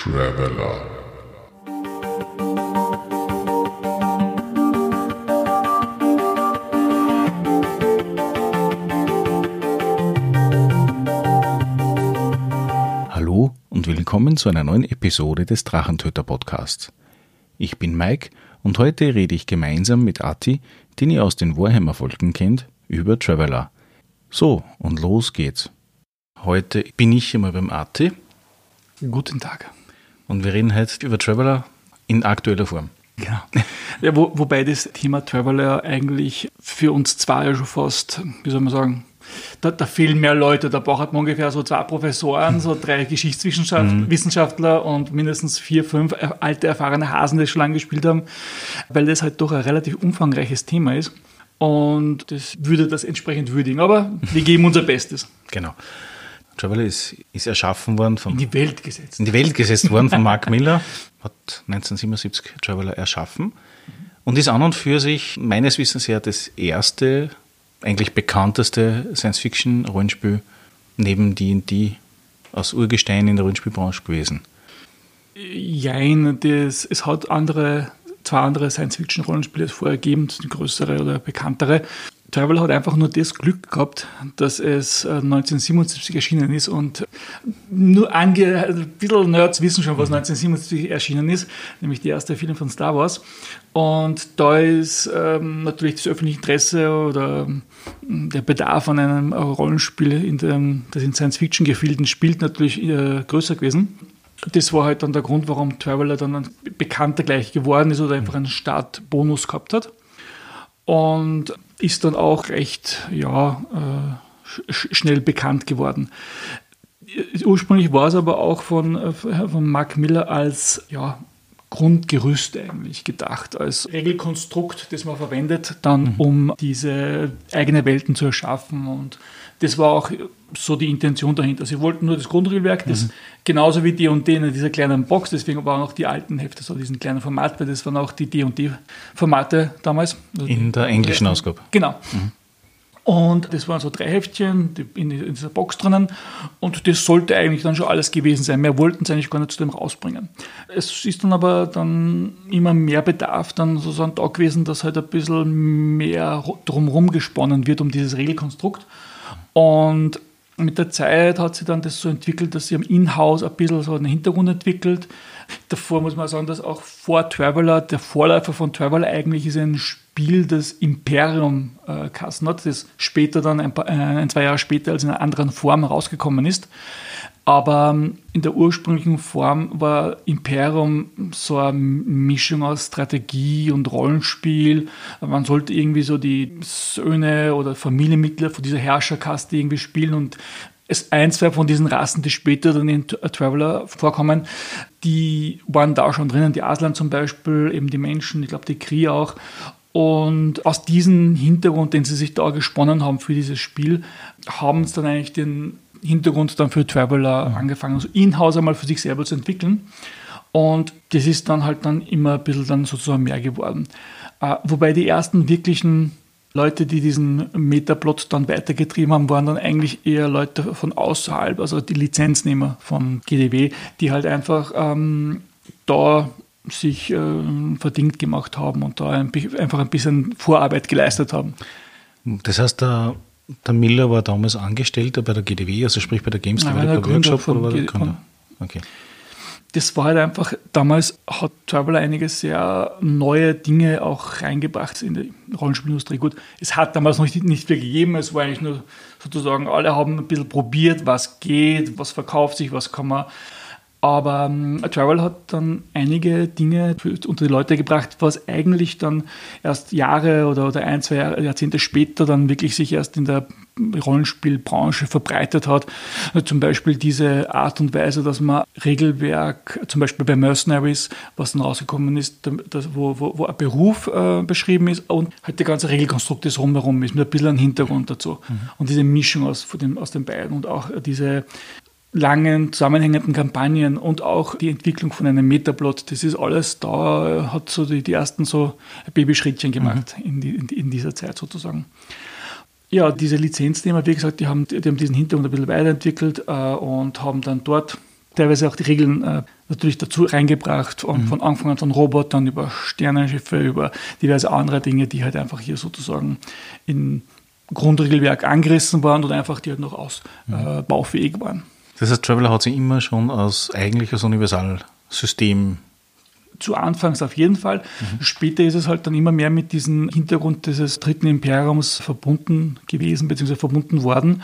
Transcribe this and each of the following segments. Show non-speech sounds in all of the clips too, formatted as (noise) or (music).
Traveler. Hallo und willkommen zu einer neuen Episode des Drachentöter Podcasts. Ich bin Mike und heute rede ich gemeinsam mit Ati, den ihr aus den Warhammer-Folgen kennt, über Traveler. So, und los geht's. Heute bin ich immer beim Ati Guten Tag. Und wir reden heute über Traveler in aktueller Form. Genau. Ja, wo, wobei das Thema Traveler eigentlich für uns zwei ja schon fast, wie soll man sagen, da, da fehlen mehr Leute. Da braucht man ungefähr so zwei Professoren, so drei Geschichtswissenschaftler und mindestens vier, fünf alte, erfahrene Hasen, die schon lange gespielt haben, weil das halt doch ein relativ umfangreiches Thema ist. Und das würde das entsprechend würdigen. Aber wir geben unser Bestes. Genau. Traveler ist, ist erschaffen worden In von die Welt gesetzt. in die Welt gesetzt worden von Mark (laughs) Miller, hat 1977 Traveler erschaffen und ist an und für sich meines Wissens her das erste, eigentlich bekannteste Science-Fiction-Rollenspiel neben D&D aus Urgestein in der Rollenspielbranche gewesen. Jein, das, es hat andere, zwei andere Science-Fiction-Rollenspiele vorher gegeben, größere oder bekanntere. Travel hat einfach nur das Glück gehabt, dass es äh, 1977 erschienen ist und nur ange ein bisschen Nerds wissen schon, was 1977 erschienen ist, nämlich die erste Film von Star Wars. Und da ist ähm, natürlich das öffentliche Interesse oder ähm, der Bedarf an einem Rollenspiel, in dem, das in Science-Fiction-Gefilden spielt, natürlich äh, größer gewesen. Das war halt dann der Grund, warum Traveler dann ein bekannter gleich geworden ist oder einfach einen Startbonus gehabt hat. Und ist dann auch recht ja, äh, sch schnell bekannt geworden. Ursprünglich war es aber auch von, äh, von Mark Miller als ja, Grundgerüst eigentlich gedacht, als Regelkonstrukt, das man verwendet, dann um diese eigene Welten zu erschaffen. Und das war auch so die Intention dahinter. Sie wollten nur das Grundregelwerk, das genauso wie D&D in dieser kleinen Box, deswegen waren auch die alten Hefte so diesen kleinen Format, weil das waren auch die D&D-Formate damals. Also In der englischen Ausgabe. Genau. Und das waren so drei Heftchen in, in dieser Box drinnen. Und das sollte eigentlich dann schon alles gewesen sein. Mehr wollten sie eigentlich gar nicht zu dem rausbringen. Es ist dann aber dann immer mehr Bedarf dann sozusagen da gewesen, dass halt ein bisschen mehr drumherum gesponnen wird um dieses Regelkonstrukt. Und mit der Zeit hat sich dann das so entwickelt, dass sie am Inhouse ein bisschen so einen Hintergrund entwickelt. Davor muss man sagen, dass auch vor Traveler, der Vorläufer von Traveler eigentlich ist ein Spiel, das Imperium äh, Kassen hat, das später dann ein, paar, äh, ein, zwei Jahre später als in einer anderen Form rausgekommen ist. Aber ähm, in der ursprünglichen Form war Imperium so eine Mischung aus Strategie und Rollenspiel. Man sollte irgendwie so die Söhne oder Familienmitglieder von dieser Herrscherkaste irgendwie spielen und es ein, zwei von diesen Rassen, die später dann in Tra- Traveler vorkommen, die waren da schon drinnen. Die Aslan zum Beispiel, eben die Menschen, ich glaube die Kree auch. Und aus diesem Hintergrund, den sie sich da gesponnen haben für dieses Spiel, haben sie dann eigentlich den Hintergrund dann für Traveler angefangen, also in-house einmal für sich selber zu entwickeln. Und das ist dann halt dann immer ein bisschen dann sozusagen mehr geworden. Äh, wobei die ersten wirklichen Leute, die diesen Metaplot dann weitergetrieben haben, waren dann eigentlich eher Leute von außerhalb, also die Lizenznehmer von GDW, die halt einfach ähm, da sich äh, verdient gemacht haben und da ein, einfach ein bisschen Vorarbeit geleistet haben. Das heißt, der, der Miller war damals Angestellter bei der GDW, also sprich bei der Games Nein, Developer Workshop oder war der Gründer? Okay. Das war halt einfach, damals hat Traveler einige sehr neue Dinge auch reingebracht in die Rollenspielindustrie. Gut, es hat damals noch nicht, nicht viel gegeben, es war eigentlich nur sozusagen, alle haben ein bisschen probiert, was geht, was verkauft sich, was kann man. Aber ähm, Travel hat dann einige Dinge unter die Leute gebracht, was eigentlich erst Jahre oder, oder ein, zwei Jahrzehnte später dann wirklich sich erst in der Rollenspielbranche verbreitet hat. Zum Beispiel diese Art und Weise, dass man Regelwerk, zum Beispiel bei Mercenaries, was dann rausgekommen ist, das, wo, wo, wo ein Beruf äh, beschrieben ist und halt der ganze Regelkonstrukt, das rumherum ist, mit ein bisschen ein Hintergrund dazu. Und diese Mischung aus, von dem, aus den beiden und auch diese langen, zusammenhängenden Kampagnen und auch die Entwicklung von einem Metaplot, das ist alles da, hat so die, die ersten so Babyschrittchen gemacht in, die, in, in dieser Zeit sozusagen. Ja, diese Lizenznehmer, wie gesagt, die haben, die haben diesen Hintergrund ein bisschen weiterentwickelt äh, und haben dann dort teilweise auch die Regeln äh, natürlich dazu reingebracht, von, mhm. von Anfang an von Robotern über Sternenschiffe, über diverse andere Dinge, die halt einfach hier sozusagen in Grundregelwerk angerissen waren oder einfach die halt noch ausbaufähig mhm. äh, waren. Das heißt, Traveler hat sich immer schon als eigentlich als Universalsystem zu Anfangs auf jeden Fall. Mhm. Später ist es halt dann immer mehr mit diesem Hintergrund dieses dritten Imperiums verbunden gewesen, beziehungsweise verbunden worden.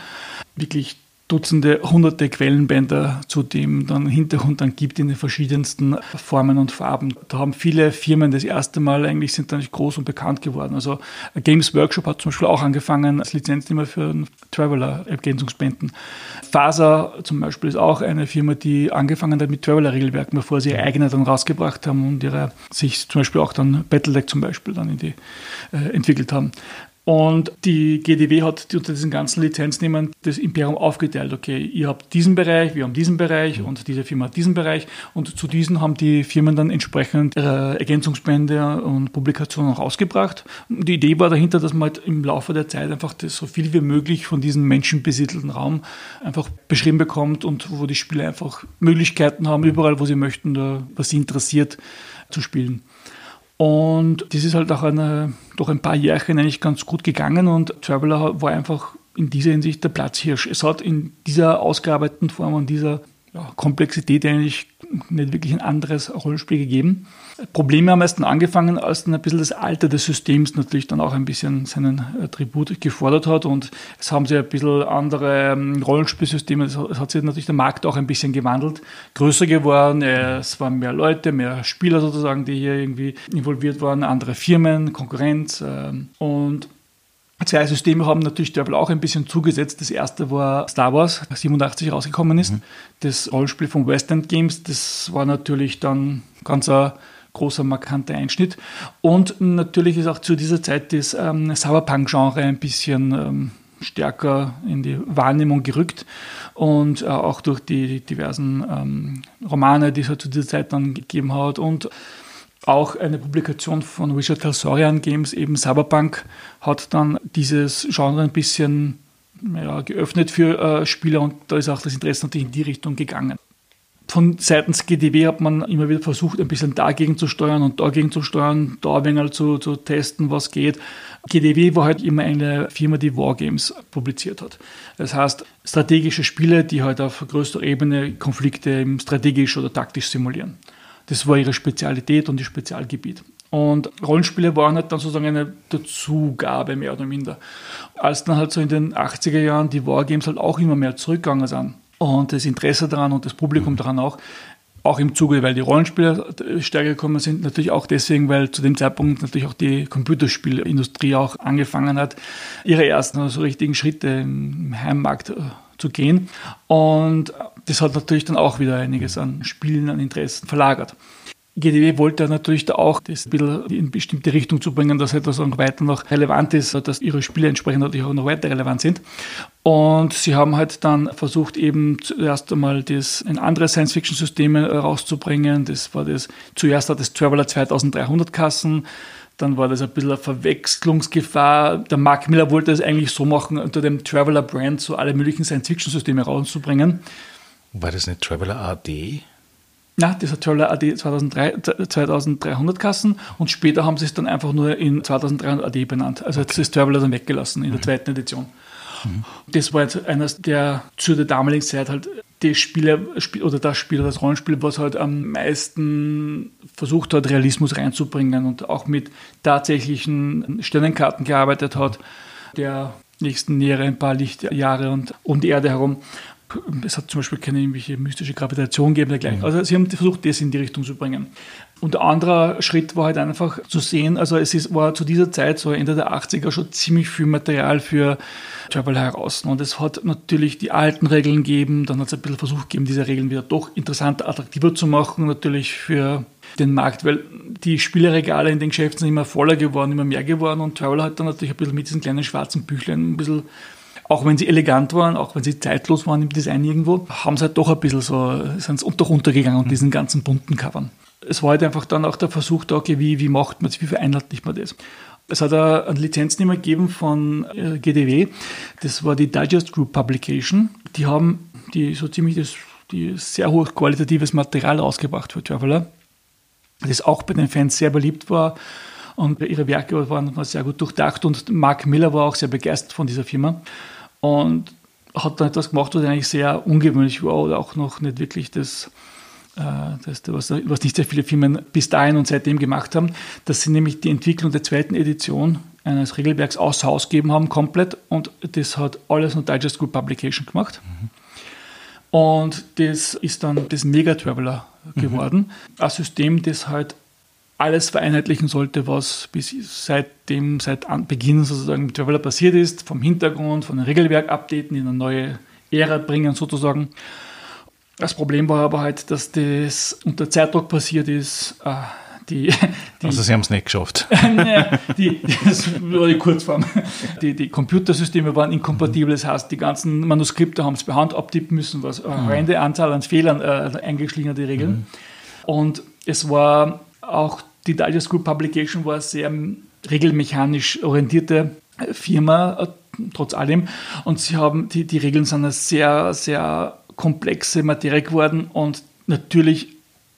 Wirklich Dutzende, hunderte Quellenbänder zu dem dann Hintergrund dann gibt in den verschiedensten Formen und Farben. Da haben viele Firmen das erste Mal eigentlich sind dann nicht groß und bekannt geworden. Also Games Workshop hat zum Beispiel auch angefangen als Lizenznehmer für Traveler-Ergänzungsbänden. Faser zum Beispiel ist auch eine Firma, die angefangen hat mit Traveler-Regelwerken, bevor sie ihre eigene dann rausgebracht haben und ihre, sich zum Beispiel auch dann Battledeck zum Beispiel dann in die äh, entwickelt haben. Und die GDW hat unter diesen ganzen Lizenznehmern das Imperium aufgeteilt. Okay, ihr habt diesen Bereich, wir haben diesen Bereich und diese Firma hat diesen Bereich. Und zu diesen haben die Firmen dann entsprechend ihre Ergänzungsbände und Publikationen auch rausgebracht. Die Idee war dahinter, dass man halt im Laufe der Zeit einfach das so viel wie möglich von diesem menschenbesiedelten Raum einfach beschrieben bekommt und wo die Spieler einfach Möglichkeiten haben, überall, wo sie möchten, was sie interessiert, zu spielen. Und das ist halt auch eine, durch ein paar Jährchen eigentlich ganz gut gegangen und Traveler war einfach in dieser Hinsicht der Platzhirsch. Es hat in dieser ausgearbeiteten Form und dieser ja, Komplexität eigentlich nicht wirklich ein anderes Rollenspiel gegeben. Probleme erst dann angefangen, als dann ein bisschen das Alter des Systems natürlich dann auch ein bisschen seinen Tribut gefordert hat und es haben sich ein bisschen andere ähm, Rollenspielsysteme, es hat sich natürlich der Markt auch ein bisschen gewandelt, größer geworden, es waren mehr Leute, mehr Spieler sozusagen, die hier irgendwie involviert waren, andere Firmen, Konkurrenz ähm, und Zwei Systeme haben natürlich Devil auch ein bisschen zugesetzt. Das erste war Star Wars, 87 rausgekommen ist. Mhm. Das Rollspiel von West End Games, das war natürlich dann ganz ein großer, markanter Einschnitt. Und natürlich ist auch zu dieser Zeit das ähm, Cyberpunk-Genre ein bisschen ähm, stärker in die Wahrnehmung gerückt und äh, auch durch die diversen ähm, Romane, die es halt zu dieser Zeit dann gegeben hat und auch eine Publikation von Richard Telsorian Games, eben Cyberpunk, hat dann dieses Genre ein bisschen ja, geöffnet für äh, Spieler und da ist auch das Interesse natürlich in die Richtung gegangen. Von seitens GDW hat man immer wieder versucht, ein bisschen dagegen zu steuern und dagegen zu steuern, da ein wenig zu, zu testen, was geht. GDW war halt immer eine Firma, die Wargames publiziert hat. Das heißt, strategische Spiele, die halt auf größter Ebene Konflikte strategisch oder taktisch simulieren. Das war ihre Spezialität und ihr Spezialgebiet. Und Rollenspiele waren halt dann sozusagen eine Dazugabe, mehr oder minder. Als dann halt so in den 80er Jahren die Wargames halt auch immer mehr zurückgegangen sind und das Interesse daran und das Publikum mhm. daran auch, auch im Zuge, weil die Rollenspiele stärker gekommen sind, natürlich auch deswegen, weil zu dem Zeitpunkt natürlich auch die Computerspielindustrie auch angefangen hat, ihre ersten also richtigen Schritte im Heimmarkt äh, zu gehen. Und das hat natürlich dann auch wieder einiges an Spielen, an Interessen verlagert. GDW wollte natürlich da auch das ein bisschen in bestimmte Richtung zu bringen, dass etwas auch weiter noch relevant ist, dass ihre Spiele entsprechend natürlich auch noch weiter relevant sind. Und sie haben halt dann versucht, eben zuerst einmal das in andere Science-Fiction-Systeme rauszubringen. Das war das, zuerst hat das Traveler 2300 Kassen, dann war das ein bisschen eine Verwechslungsgefahr. Der Mark Miller wollte es eigentlich so machen, unter dem Traveler-Brand so alle möglichen Science-Fiction-Systeme rauszubringen. War das nicht Traveler AD? Na, das hat Traveler AD 2003, 2300 Kassen und später haben sie es dann einfach nur in 2300 AD benannt. Also okay. jetzt ist Traveler dann weggelassen in der mhm. zweiten Edition. Mhm. Das war jetzt eines der zu der damaligen Zeit halt die Spieler oder das Spiel, das Rollenspiel, was halt am meisten versucht hat, Realismus reinzubringen und auch mit tatsächlichen Sternenkarten gearbeitet hat, der nächsten nähere ein paar Lichtjahre und um die Erde herum. Es hat zum Beispiel keine irgendwelche mystische Gravitation gegeben. Dergleichen. Mhm. Also sie haben versucht, das in die Richtung zu bringen. Und der andere Schritt war halt einfach zu sehen, also es ist, war zu dieser Zeit, so Ende der 80er, schon ziemlich viel Material für Travel heraus. Und es hat natürlich die alten Regeln gegeben, dann hat es ein bisschen versucht gegeben, diese Regeln wieder doch interessanter, attraktiver zu machen, natürlich für den Markt, weil die Spieleregale in den Geschäften sind immer voller geworden, immer mehr geworden und Travel hat dann natürlich ein bisschen mit diesen kleinen schwarzen Büchlein ein bisschen auch wenn sie elegant waren, auch wenn sie zeitlos waren im Design irgendwo, haben sie halt doch ein bisschen so, sind sie doch untergegangen und diesen ganzen bunten Covern es war halt einfach dann auch der Versuch da, okay, wie, wie macht man das, wie vereinheitlicht man das? Es hat einen Lizenznehmer gegeben von äh, GDW, das war die Digest Group Publication. Die haben die so ziemlich das die sehr hochqualitatives Material rausgebracht für Traveler, das auch bei den Fans sehr beliebt war und ihre Werke waren sehr gut durchdacht und Mark Miller war auch sehr begeistert von dieser Firma und hat dann etwas gemacht, was eigentlich sehr ungewöhnlich war oder auch noch nicht wirklich das, äh, das was, was nicht sehr viele Firmen bis dahin und seitdem gemacht haben, dass sie nämlich die Entwicklung der zweiten Edition eines Regelwerks außer Haus gegeben haben, komplett. Und das hat alles nur Digest Group Publication gemacht. Mhm. Und das ist dann das Mega Traveler geworden. Mhm. Ein System, das halt alles vereinheitlichen sollte, was bis seitdem, seit Beginn sozusagen mit Traveler passiert ist, vom Hintergrund, von den Regelwerk updaten, in eine neue Ära bringen sozusagen. Das Problem war aber halt, dass das unter Zeitdruck passiert ist. Äh, die, die, also Sie haben es nicht geschafft. (laughs) die, das war die Kurzform. Die, die Computersysteme waren inkompatibel, das heißt, die ganzen Manuskripte haben es per Hand abtippen müssen, was eine mhm. horrende Anzahl an Fehlern äh, eingeschlingerte Regeln. Mhm. Und es war auch, die Digest Group Publication war sehr regelmechanisch orientierte Firma, äh, trotz allem. Und sie haben, die, die Regeln sind eine sehr, sehr komplexe Materie geworden und natürlich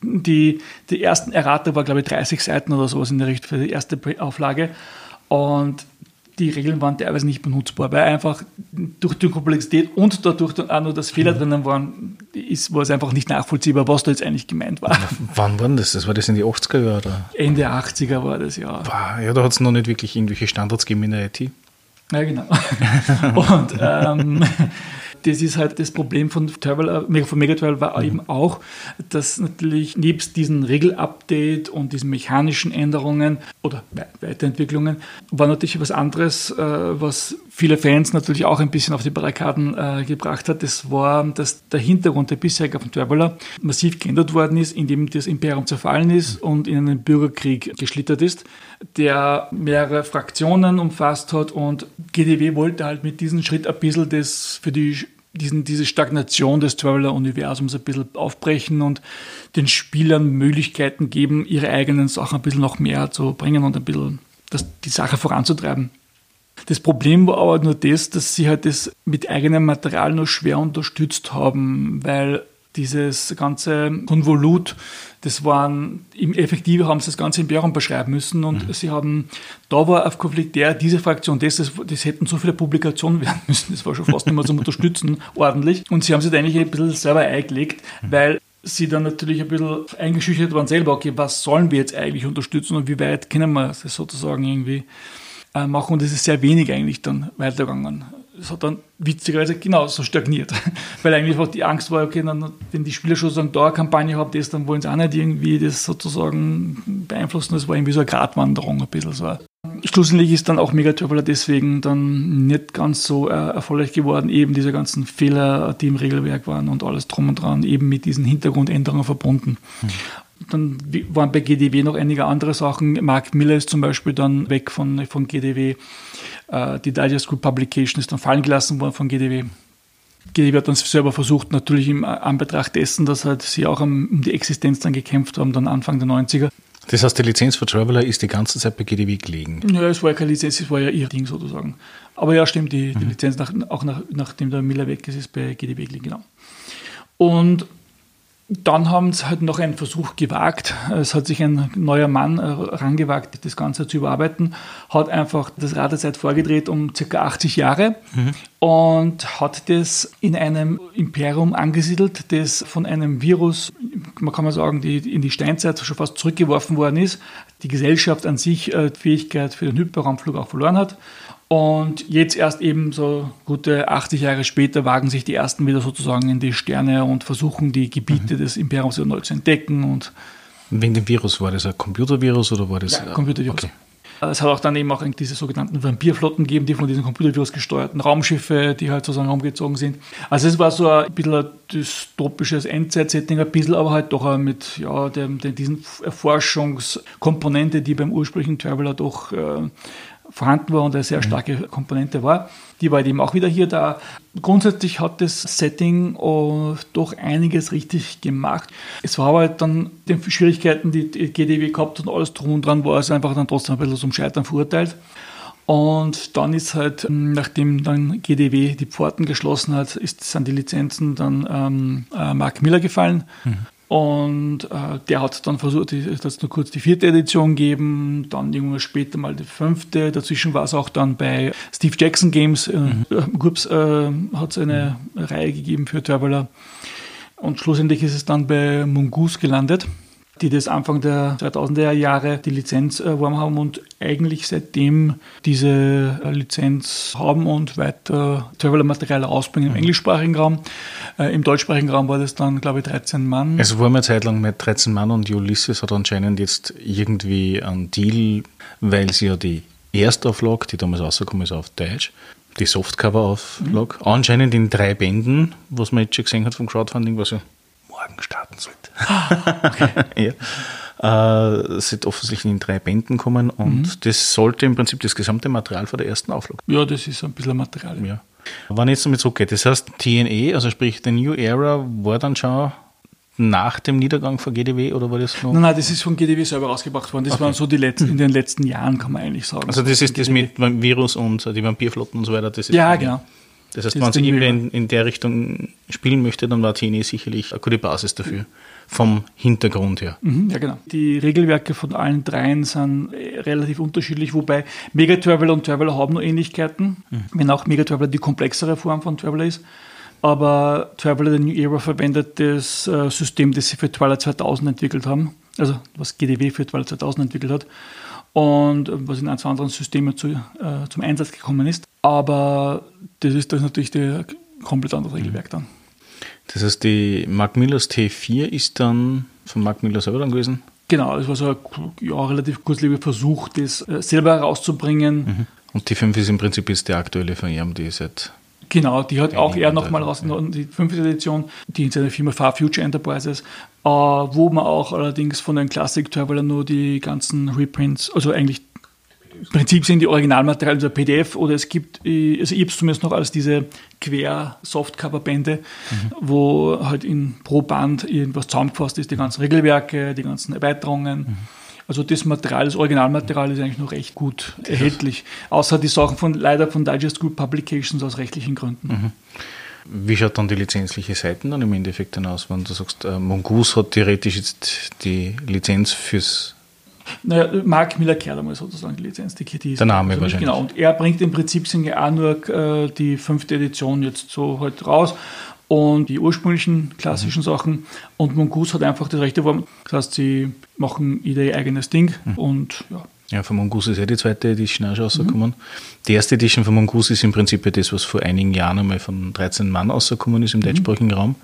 die, die ersten Errata war, glaube ich, 30 Seiten oder sowas in der Richtung für die erste Auflage. Und die Regeln waren teilweise nicht benutzbar, weil einfach durch die Komplexität und dadurch dann auch nur, dass Fehler mhm. drinnen waren, ist, war es einfach nicht nachvollziehbar, was da jetzt eigentlich gemeint war. (laughs) Wann war das? Das war das in die 80er Jahre? Ende 80er war das, ja. Ja, da hat es noch nicht wirklich irgendwelche Standards gegeben in der IT. Ja, genau. (laughs) und ähm, das ist halt das Problem von Travel, von Megatravel war mhm. eben auch, dass natürlich nebst diesen Regelupdate und diesen mechanischen Änderungen oder Weiterentwicklungen war natürlich was anderes, äh, was viele Fans natürlich auch ein bisschen auf die Barrikaden äh, gebracht hat. Das war, dass der Hintergrund der bisherige von Traveler massiv geändert worden ist, indem das Imperium zerfallen ist und in einen Bürgerkrieg geschlittert ist, der mehrere Fraktionen umfasst hat und GDW wollte halt mit diesem Schritt ein bisschen das für die diesen, diese Stagnation des Traveler-Universums ein bisschen aufbrechen und den Spielern Möglichkeiten geben, ihre eigenen Sachen ein bisschen noch mehr zu bringen und ein bisschen das, die Sache voranzutreiben. Das Problem war aber nur das, dass sie halt das mit eigenem Material nur schwer unterstützt haben, weil dieses ganze Konvolut, das waren, im Effektive haben sie das ganze Imperium beschreiben müssen und mhm. sie haben, da war auf konfliktär diese Fraktion, das, das, das hätten so viele Publikationen (laughs) werden müssen, das war schon fast nicht mehr zum Unterstützen, (laughs) ordentlich. Und sie haben sich da eigentlich ein bisschen selber eingelegt, mhm. weil sie dann natürlich ein bisschen eingeschüchtert waren selber, okay, was sollen wir jetzt eigentlich unterstützen und wie weit können wir das sozusagen irgendwie äh, machen und es ist sehr wenig eigentlich dann weitergegangen es hat dann witzigerweise genauso stagniert. (laughs) Weil eigentlich auch die Angst war, okay, dann, wenn die Spieler schon so eine Dauerkampagne haben, das, dann wollen sie auch nicht irgendwie das sozusagen beeinflussen. Das war irgendwie so eine Gratwanderung ein bisschen so. Schlussendlich ist dann auch Mega Traveler deswegen dann nicht ganz so äh, erfolgreich geworden, eben diese ganzen Fehler, die im Regelwerk waren und alles drum und dran, eben mit diesen Hintergrundänderungen verbunden. Hm. Dann waren bei GDW noch einige andere Sachen. Mark Miller ist zum Beispiel dann weg von, von GDW. Äh, die Digest Group Publication ist dann fallen gelassen worden von GDW. GDW hat dann selber versucht, natürlich im Anbetracht dessen, dass halt sie auch um die Existenz dann gekämpft haben, dann Anfang der 90er. Das heißt, die Lizenz für Traveler ist die ganze Zeit bei GDW gelegen? Ja, es war ja keine Lizenz, es war ja ihr Ding sozusagen. Aber ja, stimmt, die, die mhm. Lizenz, nach, auch nach, nachdem der Miller weg ist, ist bei GDW gelegen, genau. Und dann haben sie halt noch einen Versuch gewagt. Es hat sich ein neuer Mann herangewagt, das Ganze zu überarbeiten, hat einfach das Rad der Zeit vorgedreht um ca. 80 Jahre mhm. und hat das in einem Imperium angesiedelt, das von einem Virus, man kann mal sagen, die in die Steinzeit schon fast zurückgeworfen worden ist, die Gesellschaft an sich äh, die Fähigkeit für den Hyperraumflug auch verloren hat und jetzt erst eben so gute 80 Jahre später wagen sich die ersten wieder sozusagen in die Sterne und versuchen die Gebiete mhm. des Imperiums wieder neu zu entdecken. Und Wegen dem Virus, war das ein Computervirus oder war das? Ja, Computervirus. Okay. Es hat auch dann eben auch diese sogenannten Vampirflotten gegeben, die von diesem Computervirus gesteuerten Raumschiffe, die halt sozusagen rumgezogen sind. Also es war so ein bisschen ein dystopisches Endzeit-Setting, ein bisschen, aber halt doch mit ja, dem, dem, diesen Erforschungskomponente, die beim ursprünglichen Traveler doch äh, vorhanden war und eine sehr mhm. starke Komponente war. Die war eben auch wieder hier da. Grundsätzlich hat das Setting oh, doch einiges richtig gemacht. Es war aber halt dann die Schwierigkeiten, die die GDW gehabt und alles drum und dran, war es einfach dann trotzdem ein bisschen zum Scheitern verurteilt. Und dann ist halt, ähm, nachdem dann GDW die Pforten geschlossen hat, ist, sind die Lizenzen dann ähm, äh, Mark Miller gefallen. Mhm. Und äh, der hat dann versucht, dass nur kurz die vierte Edition geben, dann irgendwann später mal die fünfte. Dazwischen war es auch dann bei Steve Jackson Games. Äh, mhm. Groups äh, hat es eine mhm. Reihe gegeben für Traveler. Und schlussendlich ist es dann bei Mongoose gelandet die das Anfang der 2000er Jahre die Lizenz erworben haben und eigentlich seitdem diese äh, Lizenz haben und weiter Traveler-Material ausbringen im mhm. englischsprachigen Raum. Äh, Im deutschsprachigen Raum war das dann, glaube ich, 13 Mann. Es war eine Zeit lang mit 13 Mann und Ulysses hat anscheinend jetzt irgendwie einen Deal, weil sie ja die Erstauflage, die damals rausgekommen ist auf Deutsch, die Softcover-Auflage, mhm. anscheinend in drei Bänden, was man jetzt schon gesehen hat vom Crowdfunding, was ja morgen starten sollte. Ah, okay. (laughs) ja. äh, sind offensichtlich in drei Bänden kommen und mhm. das sollte im Prinzip das gesamte Material von der ersten Auflage. Ja, das ist ein bisschen Material. Ja. Ich jetzt damit zurückgehe, das heißt TNE, also sprich The New Era, war dann schon nach dem Niedergang von GDW oder war das noch? Nein, nein, das ist von GDW selber rausgebracht worden. Das okay. waren so die letzten, in den letzten Jahren, kann man eigentlich sagen. Also das ist das mit Virus und die Vampirflotten und so weiter. Das ist ja, genau. Das heißt, wenn man irgendwie in, in der Richtung spielen möchte, dann war TNE sicherlich eine gute Basis dafür, vom Hintergrund her. Mhm, ja, genau. Die Regelwerke von allen dreien sind äh, relativ unterschiedlich, wobei Mega Traveler und Traveler haben nur Ähnlichkeiten, mhm. wenn auch Mega Traveler die komplexere Form von Traveler ist. Aber Traveler The New Era verwendet das äh, System, das sie für Twilight 2000 entwickelt haben, also was GDW für Twilight 2000 entwickelt hat und was in ein, zwei anderen Systemen zu, äh, zum Einsatz gekommen ist. Aber das ist, das ist natürlich der komplett andere Regelwerk dann. Das heißt, die Mark Millers T4 ist dann von Mark Miller selber dann gewesen? Genau, das war so ein ja, relativ kurzlebiger Versuch, das äh, selber herauszubringen. Mhm. Und T5 ist im Prinzip jetzt der aktuelle von ihm, die seit Genau, die hat auch er nochmal raus, die fünfte Edition, die in seiner Firma Far Future Enterprises, äh, wo man auch allerdings von den Classic Traveler nur die ganzen Reprints, also eigentlich im Prinzip sind die Originalmaterialien also PDF oder es gibt, äh, also ich habe es zumindest noch als diese Quer-Softcover-Bände, mhm. wo halt in pro Band irgendwas zusammengefasst ist, die ganzen Regelwerke, die ganzen Erweiterungen. Mhm also das Material, das Originalmaterial ist eigentlich noch recht gut erhältlich. Außer die Sachen von leider von Digest Group Publications aus rechtlichen Gründen. Mhm. Wie schaut dann die lizenzliche Seite dann im Endeffekt dann aus, wenn du sagst, äh, Mongoose hat theoretisch jetzt die Lizenz fürs naja, Mark Miller kehrt einmal sozusagen die Lizenz, die Kitty Der Name also wahrscheinlich. Genau, und er bringt im Prinzip auch nur äh, die fünfte Edition jetzt so halt raus und die ursprünglichen klassischen mhm. Sachen. Und Mongoose hat einfach das rechte Form. Das heißt, sie machen ihr eigenes Ding mhm. und ja. Ja, von Mongoose ist ja die zweite Edition auch schon rausgekommen. Mhm. Die erste Edition von Mongoose ist im Prinzip das, was vor einigen Jahren einmal von 13 Mann rausgekommen ist im mhm. deutschsprachigen Raum.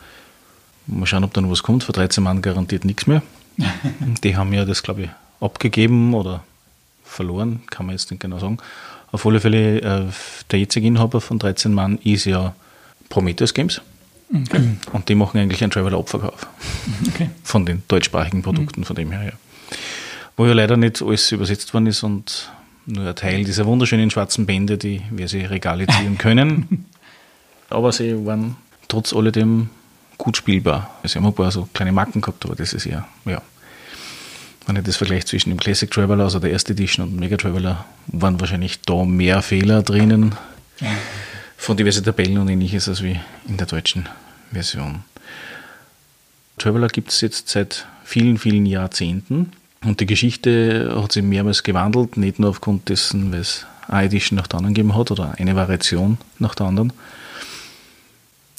Mal schauen, ob da noch was kommt. Vor 13 Mann garantiert nichts mehr. (laughs) die haben ja das, glaube ich, abgegeben oder verloren, kann man jetzt nicht genau sagen. Auf alle Fälle, äh, der jetzige Inhaber von 13 Mann ist ja Prometheus Games. Okay. Und die machen eigentlich einen Traveler-Abverkauf okay. von den deutschsprachigen Produkten, mhm. von dem her. Ja. Wo ja leider nicht alles übersetzt worden ist und nur ein Teil dieser wunderschönen schwarzen Bände, die wir sie Regale ziehen können. (laughs) aber sie waren trotz alledem gut spielbar. Sie haben ein paar so kleine Marken gehabt, aber das ist ja, ja. Wenn ich das vergleiche zwischen dem Classic Traveler, also der erste Edition und Mega Traveler, waren wahrscheinlich da mehr Fehler drinnen. Von diversen Tabellen und ähnliches als wie in der deutschen Version. Traveler gibt es jetzt seit vielen, vielen Jahrzehnten und die Geschichte hat sich mehrmals gewandelt, nicht nur aufgrund dessen, weil es eine Edition nach der anderen gegeben hat oder eine Variation nach der anderen.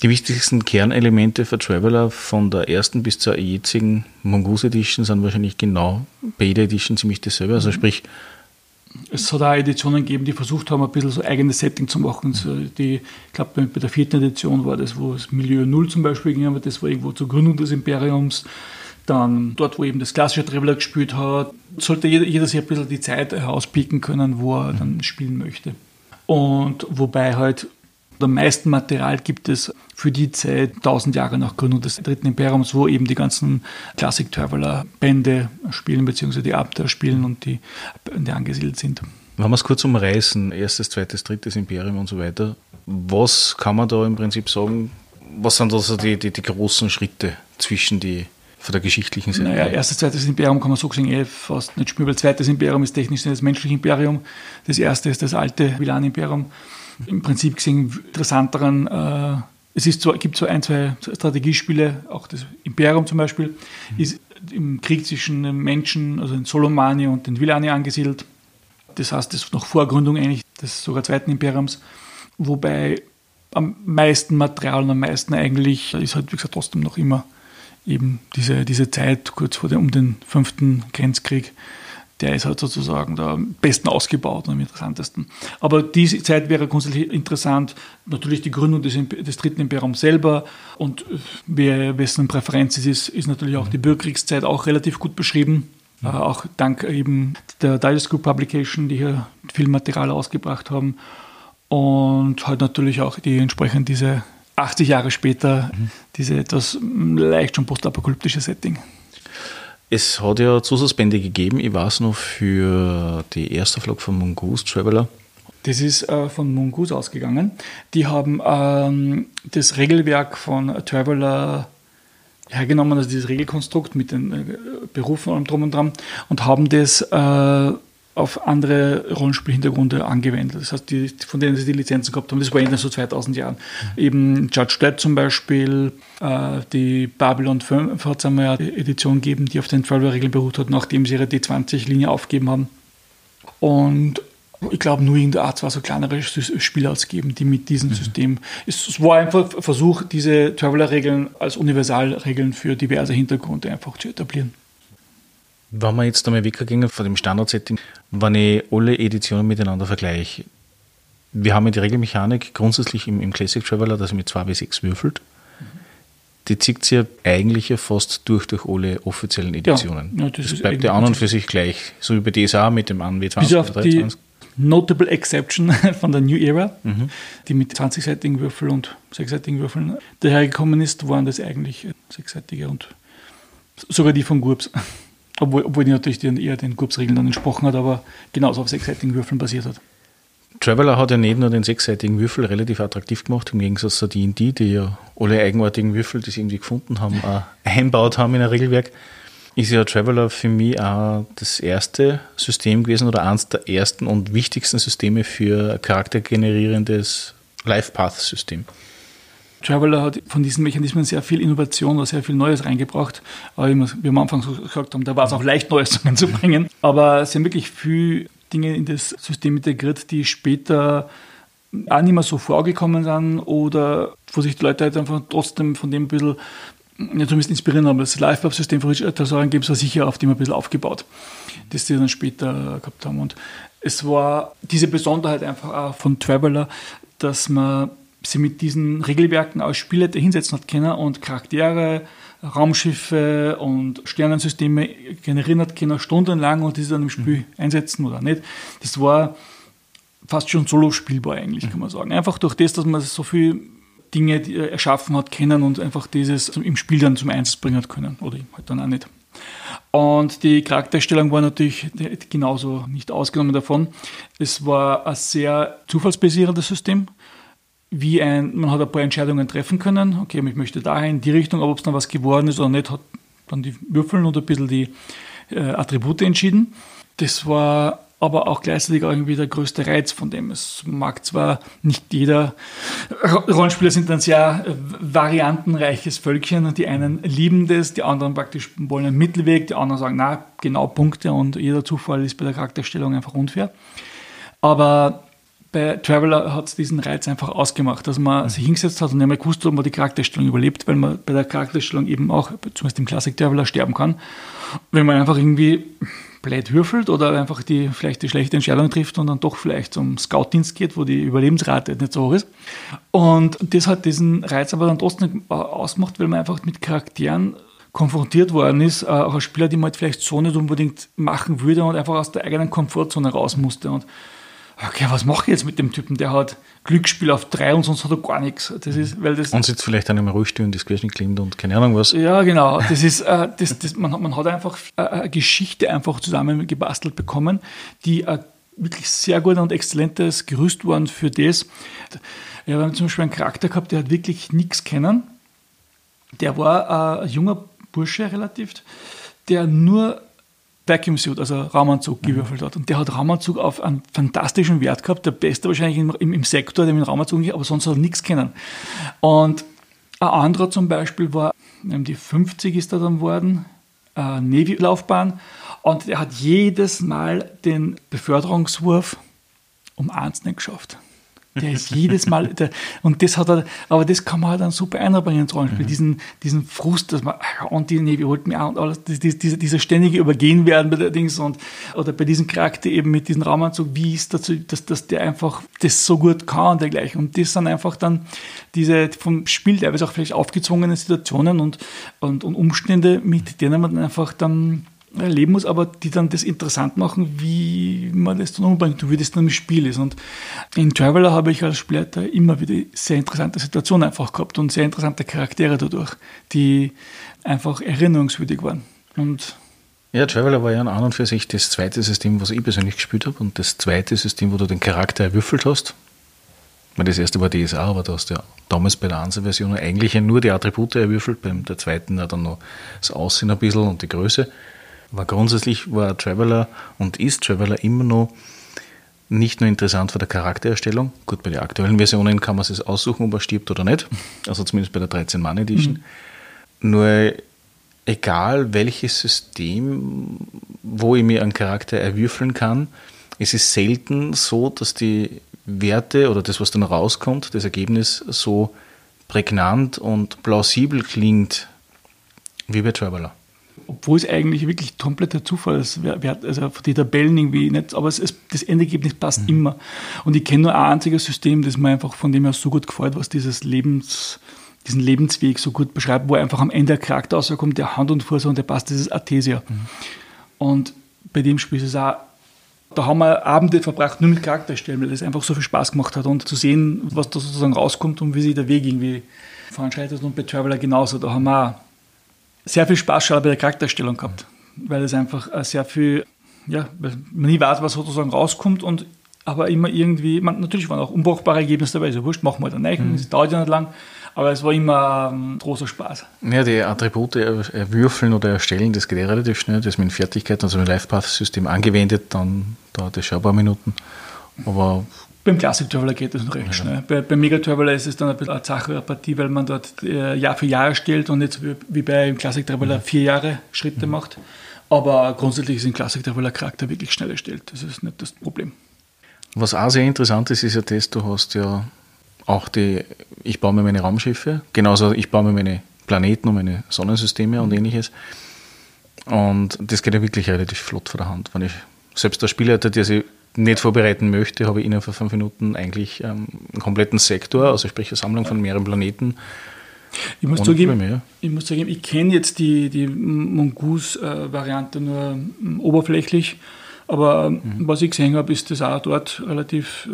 Die wichtigsten Kernelemente für Traveler von der ersten bis zur jetzigen Mongoose Edition sind wahrscheinlich genau bei jeder Edition ziemlich dasselbe. Also sprich, es hat auch Editionen gegeben, die versucht haben, ein bisschen so eigenes Setting zu machen. Die, ich glaube, bei der vierten Edition war das, wo das Milieu Null zum Beispiel ging, aber das war irgendwo zur Gründung des Imperiums. Dann dort, wo eben das klassische Traveler gespielt hat, sollte jeder, jeder sich ein bisschen die Zeit herauspicken können, wo er dann spielen möchte. Und wobei halt am meisten Material gibt es für die Zeit, 1000 Jahre nach Gründung des dritten Imperiums, wo eben die ganzen Classic Traveler Bände spielen, beziehungsweise die Abenteuer spielen und die Bände angesiedelt sind. Wenn wir es kurz umreißen, erstes, zweites, drittes Imperium und so weiter, was kann man da im Prinzip sagen, was sind also die, die, die großen Schritte zwischen die von der geschichtlichen Seite? Naja, erstes, zweites Imperium kann man so gesehen eh fast nicht weil zweites Imperium ist technisch das menschliche Imperium, das erste ist das alte Villan-Imperium. Im Prinzip gesehen interessanteren, äh, es ist zwar, gibt so ein, zwei Strategiespiele, auch das Imperium zum Beispiel, mhm. ist im Krieg zwischen den Menschen, also den Solomani und den Villani angesiedelt. Das heißt, das ist noch vor Gründung eigentlich des sogar zweiten Imperiums, wobei am meisten Material und am meisten eigentlich ist halt, wie gesagt, trotzdem noch immer eben diese, diese Zeit kurz vor dem, um den fünften Grenzkrieg, der ist halt sozusagen da am besten ausgebaut und am interessantesten. Aber diese Zeit wäre grundsätzlich interessant. Natürlich die Gründung des, des dritten Imperiums selber und wer, wessen Präferenz es ist, ist natürlich auch die Bürgerkriegszeit auch relativ gut beschrieben. Mhm. Äh, auch dank eben der Dials Group Publication, die hier viel Material ausgebracht haben. Und halt natürlich auch die entsprechend diese 80 Jahre später, mhm. diese etwas leicht schon postapokalyptische Setting. Es hat ja Zusatzbände gegeben, ich weiß noch für die erste Flug von Mongoose Traveler. Das ist äh, von Mongoose ausgegangen. Die haben ähm, das Regelwerk von Traveler hergenommen, also dieses Regelkonstrukt mit den äh, Berufen und drum und dran, und haben das äh, auf andere Rollenspielhintergründe angewendet. Das heißt, die, von denen sie die Lizenzen gehabt haben, das war in den so 2000 Jahren. Mhm. Eben Judge Dredd zum Beispiel, äh, die Babylon 5 hat es einmal eine Edition gegeben, die auf den Traveler-Regeln beruht hat, nachdem sie ihre D20-Linie aufgegeben haben. Und ich glaube, nur in der Art zwar so kleinere Spieler geben, die mit diesem mhm. System. Es, war einfach ein Versuch, diese Traveler-Regeln als Universalregeln für diverse Hintergründe einfach zu etablieren. Wenn wir jetzt einmal weggehen von dem Standard-Setting, wenn ich alle Editionen miteinander vergleiche, wir haben ja die Regelmechanik grundsätzlich im, im Classic Traveler, dass man mit 2 bis 6 würfelt. Die zieht sich ja eigentlich ja fast durch durch alle offiziellen Editionen. Ja, ja, das, das bleibt ja an und für sich gleich, so wie bei DSA mit dem an W20 Bis auf die Notable Exception (laughs) von der New Era, mhm. die mit 20-seitigen Würfeln und 6-seitigen Würfeln dahergekommen ist, waren das eigentlich 6-seitige und sogar die von GURPS. Obwohl, obwohl die natürlich den, eher den GURPS-Regeln dann entsprochen hat, aber genauso auf sechsseitigen Würfeln basiert hat. Traveler hat ja nicht nur den sechsseitigen Würfel relativ attraktiv gemacht, im Gegensatz zu D&D, die ja alle eigenartigen Würfel, die sie irgendwie gefunden haben, auch (laughs) einbaut haben in ein Regelwerk, ist ja Traveler für mich auch das erste System gewesen oder eines der ersten und wichtigsten Systeme für charaktergenerierendes Life-Path-System. Traveler hat von diesen Mechanismen sehr viel Innovation oder sehr viel Neues reingebracht. Aber wie wir am Anfang gesagt haben, da war es auch leicht, Neues (laughs) reinzubringen. Aber sie haben wirklich viel Dinge in das System integriert, die später auch nicht mehr so vorgekommen sind oder wo sich die Leute halt einfach trotzdem von dem ein bisschen ja, zumindest inspirieren haben. Das Live-System von Richard Tasaran gibt es sicher auf dem ein bisschen aufgebaut, das sie dann später gehabt haben. Und es war diese Besonderheit einfach auch von Traveler, dass man sie mit diesen Regelwerken als Spieler hinsetzen hat können und Charaktere, Raumschiffe und Sternensysteme generieren hat können, stundenlang und diese dann im Spiel mhm. einsetzen oder nicht. Das war fast schon solo spielbar eigentlich, mhm. kann man sagen. Einfach durch das, dass man so viele Dinge erschaffen hat, kennen und einfach dieses im Spiel dann zum Einsatz bringen hat können. Oder halt dann auch nicht. Und die Charakterstellung war natürlich genauso nicht ausgenommen davon. Es war ein sehr zufallsbasierendes System wie ein, man hat ein paar Entscheidungen treffen können, okay, ich möchte dahin, in die Richtung, ob es dann was geworden ist oder nicht, hat dann die Würfeln und ein bisschen die äh, Attribute entschieden. Das war aber auch gleichzeitig irgendwie der größte Reiz von dem. Es mag zwar nicht jeder, Rollenspieler sind ein sehr äh, variantenreiches Völkchen und die einen lieben das, die anderen praktisch wollen einen Mittelweg, die anderen sagen, na, genau Punkte und jeder Zufall ist bei der Charakterstellung einfach unfair. Aber bei Traveler hat es diesen Reiz einfach ausgemacht, dass man mhm. sich hingesetzt hat und nicht mehr gewusst, ob man die Charakterstellung überlebt, weil man bei der Charakterstellung eben auch, zumindest im Classic Traveler, sterben kann. Wenn man einfach irgendwie blöd würfelt oder einfach die, vielleicht die schlechte Entscheidung trifft und dann doch vielleicht zum Scoutdienst geht, wo die Überlebensrate nicht so hoch ist. Und das hat diesen Reiz aber dann trotzdem ausgemacht, weil man einfach mit Charakteren konfrontiert worden ist, äh, auch als Spieler, die man halt vielleicht so nicht unbedingt machen würde und einfach aus der eigenen Komfortzone raus musste. Und okay, was mache ich jetzt mit dem Typen? Der hat Glücksspiel auf drei und sonst hat er gar nichts. Das ist, weil das und sitzt vielleicht dann im Rollstuhl und Querschnitt klingt und keine Ahnung was. Ja, genau. Das ist, äh, das, das, man, man hat einfach äh, eine Geschichte einfach zusammengebastelt bekommen, die ein wirklich sehr gut und exzellentes Gerüst waren für das. Wir haben zum Beispiel einen Charakter gehabt, der hat wirklich nichts kennen. Der war äh, ein junger Bursche relativ, der nur Vacuum Suit, also Raumanzug, mhm. gewürfelt hat. Und der hat Raumanzug auf einen fantastischen Wert gehabt, der beste wahrscheinlich im, im, im Sektor, der mit Raumanzug nicht, aber sonst hat er nichts kennen. Und ein anderer zum Beispiel war, die 50 ist er dann worden, äh, Navy-Laufbahn, und er hat jedes Mal den Beförderungswurf um eins nicht geschafft. Der ist jedes Mal, der, und das hat er, aber das kann man halt dann super einbringen ins Rollenspiel, mhm. diesen, diesen Frust, dass man, und die Navy holt mir und alles, dieser, dieser ständige Übergehen werden bei der Dings und, oder bei diesem Charakter eben mit diesem Raumanzug, wie ist dazu, dass, dass der einfach das so gut kann und dergleichen. Und das sind einfach dann diese vom Spiel teilweise auch vielleicht aufgezwungene Situationen und, und, und Umstände, mit denen man dann einfach dann erleben muss, aber die dann das interessant machen, wie man das dann umbringt wie das dann im Spiel ist. Und in Traveler habe ich als Spieler immer wieder sehr interessante Situationen einfach gehabt und sehr interessante Charaktere dadurch, die einfach erinnerungswürdig waren. Und ja, Traveler war ja an und für sich das zweite System, was ich persönlich gespielt habe und das zweite System, wo du den Charakter erwürfelt hast. Das erste war DSA, aber du hast ja damals bei der Ansa-Version eigentlich nur die Attribute erwürfelt, beim der zweiten dann noch das Aussehen ein bisschen und die Größe. Aber grundsätzlich war Traveler und ist Traveler immer noch nicht nur interessant für die Charaktererstellung. Gut, bei den aktuellen Versionen kann man es aussuchen, ob er stirbt oder nicht. Also zumindest bei der 13-Mann Edition. Mhm. Nur egal welches System, wo ich mir einen Charakter erwürfeln kann, es ist selten so, dass die Werte oder das, was dann rauskommt, das Ergebnis so prägnant und plausibel klingt wie bei Traveler obwohl es eigentlich wirklich kompletter Zufall ist, also die Tabellen irgendwie nicht, aber es ist, das Endergebnis passt mhm. immer. Und ich kenne nur ein einziges System, das mir einfach von dem her so gut gefällt, was dieses Lebens, diesen Lebensweg so gut beschreibt, wo einfach am Ende der Charakter rauskommt, der Hand und Fuß und der passt, das ist Artesia. Mhm. Und bei dem Spiel ist es auch da haben wir Abende verbracht nur mit Charakterstellen, weil das einfach so viel Spaß gemacht hat und zu sehen, was da sozusagen rauskommt und wie sich der Weg irgendwie voranschreitet. Und bei Traveler genauso. Da haben wir auch sehr viel Spaß schon bei der Charakterstellung gehabt, weil es einfach sehr viel, ja, man nie weiß, was sozusagen rauskommt und aber immer irgendwie, man, natürlich waren auch unbrauchbare Ergebnisse dabei, so wurscht, machen wir dann nicht, mhm. dauert ja nicht lang, aber es war immer ein großer Spaß. Ja, die Attribute erwürfeln oder erstellen, das geht eh relativ schnell, das mit Fertigkeit, also mit Life-Path-System angewendet, dann dauert das schon ein paar Minuten, aber beim Classic Traveler geht das noch recht ja. schnell. Bei, beim Mega Traveler ist es dann ein bisschen eine Sache, eine Partie, weil man dort äh, Jahr für Jahr stellt und nicht wie, wie beim Classic Traveler vier Jahre Schritte mhm. macht. Aber grundsätzlich ist ein Classic Traveler Charakter wirklich schnell erstellt. Das ist nicht das Problem. Was auch sehr interessant ist, ist ja das, du hast ja auch die, ich baue mir meine Raumschiffe, genauso ich baue mir meine Planeten und meine Sonnensysteme und mhm. ähnliches. Und das geht ja wirklich relativ flott vor der Hand. Wenn ich selbst der Spieler, der sich nicht vorbereiten möchte, habe ich Ihnen vor fünf Minuten eigentlich ähm, einen kompletten Sektor, also sprich eine Sammlung von mehreren Planeten. Ich muss, zugeben, ich muss zugeben, ich kenne jetzt die, die Mongoose-Variante nur ähm, oberflächlich, aber ähm, mhm. was ich gesehen habe, ist das auch dort relativ